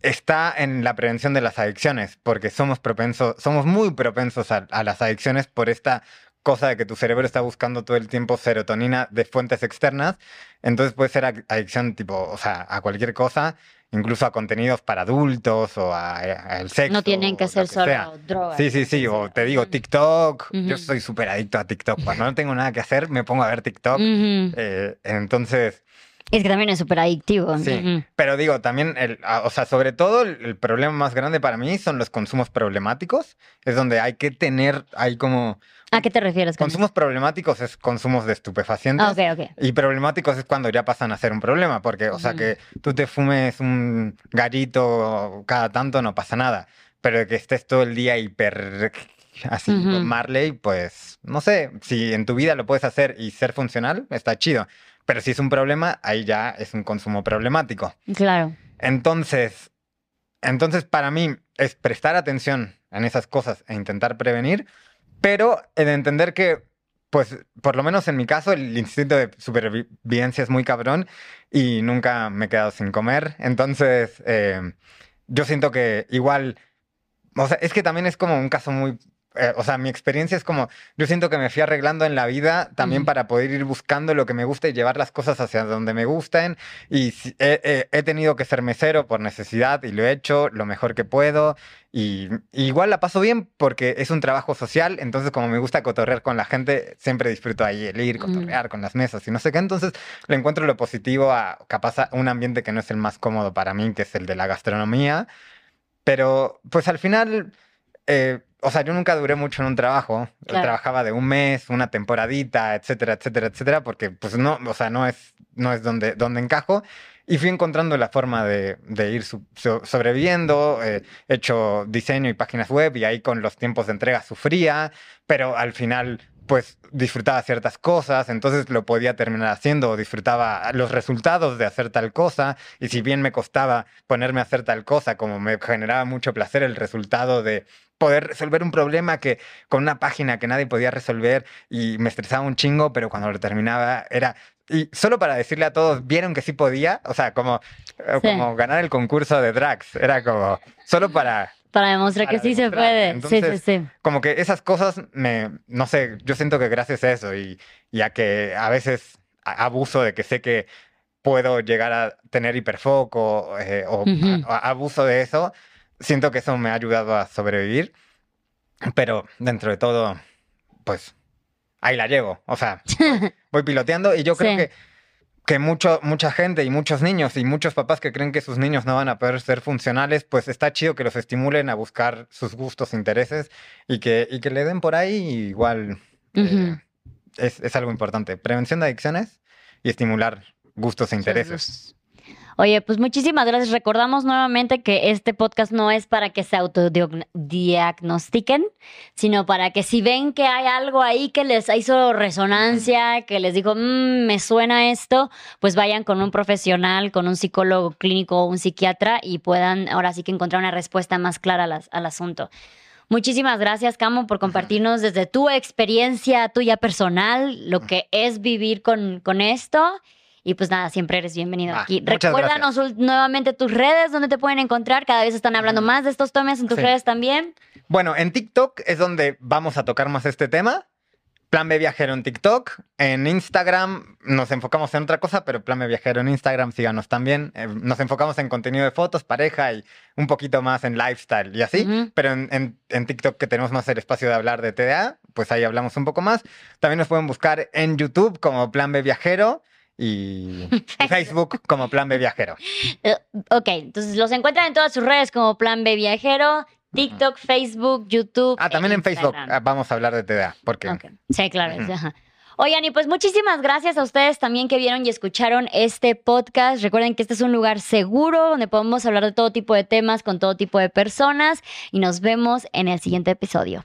S2: está en la prevención de las adicciones, porque somos propensos, somos muy propensos a, a las adicciones por esta cosa de que tu cerebro está buscando todo el tiempo serotonina de fuentes externas. Entonces puede ser adicción tipo, o sea, a cualquier cosa, incluso a contenidos para adultos o a- al sexo.
S1: no tienen que ser solo
S2: sea.
S1: drogas.
S2: Sí, sí, sí. O te digo. TikTok. Yo
S1: Ujú.
S2: soy súper adicto a TikTok. Cuando no tengo nada que hacer, me pongo a ver TikTok.
S1: Ujú.
S2: Eh, entonces,
S1: Es que también es súper adictivo.
S2: sí.
S1: Ujú.
S2: Pero digo, también, el, o sea, sobre todo el, el problema más grande para mí son los consumos problemáticos. Es donde hay que tener, hay como...
S1: ¿A qué te refieres? con
S2: Consumos problemáticos es consumos de estupefacientes.
S1: Ah, ok, ok.
S2: Y problemáticos es cuando ya pasan a ser un problema, porque, o sea,
S1: Ujú.
S2: que tú te fumes un garito cada tanto no pasa nada, pero que estés todo el día hiper así con Marley, pues no sé, si en tu vida lo puedes hacer y ser funcional, está chido, pero si es un problema, ahí ya es un consumo problemático.
S1: Claro.
S2: Entonces, entonces para mí es prestar atención en esas cosas e intentar prevenir, pero en entender que, pues, por lo menos en mi caso, el instinto de supervivencia es muy cabrón y nunca me he quedado sin comer. Entonces, eh, yo siento que igual, o sea, es que también es como un caso muy eh, o sea, mi experiencia es como, yo siento que me fui arreglando en la vida también para poder ir buscando lo que me gusta y llevar las cosas hacia donde me gusten. Y he, tenido que ser mesero por necesidad y lo he hecho lo mejor que puedo. Y, igual la paso bien porque es un trabajo social, entonces como me gusta cotorrear con la gente, siempre disfruto ahí el ir, cotorrear con las mesas y no sé qué, entonces le encuentro lo positivo a capaz a un ambiente que no es el más cómodo para mí, que es el de la gastronomía, pero pues al final... Eh, o sea, yo nunca duré mucho en un trabajo. trabajaba de un mes, una temporadita, etcétera, etcétera, etcétera, porque pues no, o sea, no es, no es donde, donde encajo. Y fui encontrando la forma de, ir sobreviviendo. Eh, he hecho diseño y páginas web y ahí con los tiempos de entrega sufría, pero al final pues disfrutaba ciertas cosas, entonces lo podía terminar haciendo, disfrutaba los resultados de hacer tal cosa, y si bien me costaba ponerme a hacer tal cosa, como me generaba mucho placer el resultado de poder resolver un problema que con una página que nadie podía resolver y me estresaba un chingo, pero cuando lo terminaba era y solo para decirle a todos, vieron que sí podía, o sea, como, eh, como ganar el concurso de drags, era como, solo para...
S1: Para demostrar que sí se puede. sí, sí, sí.
S2: Como que esas cosas me, no sé, yo siento que gracias a eso y, y a que a veces abuso de que sé que puedo llegar a tener hiperfoco eh, o abuso de eso, siento que eso me ha ayudado a sobrevivir, pero dentro de todo, pues ahí la llevo. O sea, [laughs] voy piloteando y yo creo que, que mucho, mucha gente y muchos niños y muchos papás que creen que sus niños no van a poder ser funcionales, pues está chido que los estimulen a buscar sus gustos, intereses y que, y que le den por ahí igual. Eh, es, es, algo importante. Prevención de adicciones y estimular gustos e intereses.
S1: Oye, pues muchísimas gracias. Recordamos nuevamente que este podcast no es para que se autodiagnostiquen, sino para que si ven que hay algo ahí que les hizo resonancia, que les dijo, mmm, me suena esto, pues vayan con un profesional, con un psicólogo clínico o un psiquiatra y puedan ahora sí que encontrar una respuesta más clara al, asunto. Muchísimas gracias, Camo, por compartirnos desde tu experiencia tuya personal lo que es vivir con, con esto y pues nada, siempre eres bienvenido ah, aquí. Recuérdanos nuevamente tus redes, donde te pueden encontrar. Cada vez están hablando más de estos temas en tus redes también.
S2: Bueno, en TikTok es donde vamos a tocar más este tema. Plan B Viajero en TikTok. En Instagram nos enfocamos en otra cosa, pero Plan B Viajero en Instagram, síganos también. Eh, nos enfocamos en contenido de fotos, pareja y un poquito más en lifestyle y así. Pero en, en, TikTok, que tenemos más el espacio de hablar de TDA, pues ahí hablamos un poco más. También nos pueden buscar en YouTube como Plan B Viajero y [laughs] Facebook como Plan B Viajero.
S1: Eh, ok, entonces los encuentran en todas sus redes como Plan B Viajero, TikTok, Facebook, YouTube.
S2: Ah, también e en Facebook ah, vamos a hablar de TDA. Porque...
S1: Sí, claro. Oigan, y pues muchísimas gracias a ustedes también que vieron y escucharon este podcast. Recuerden que este es un lugar seguro donde podemos hablar de todo tipo de temas con todo tipo de personas y nos vemos en el siguiente episodio.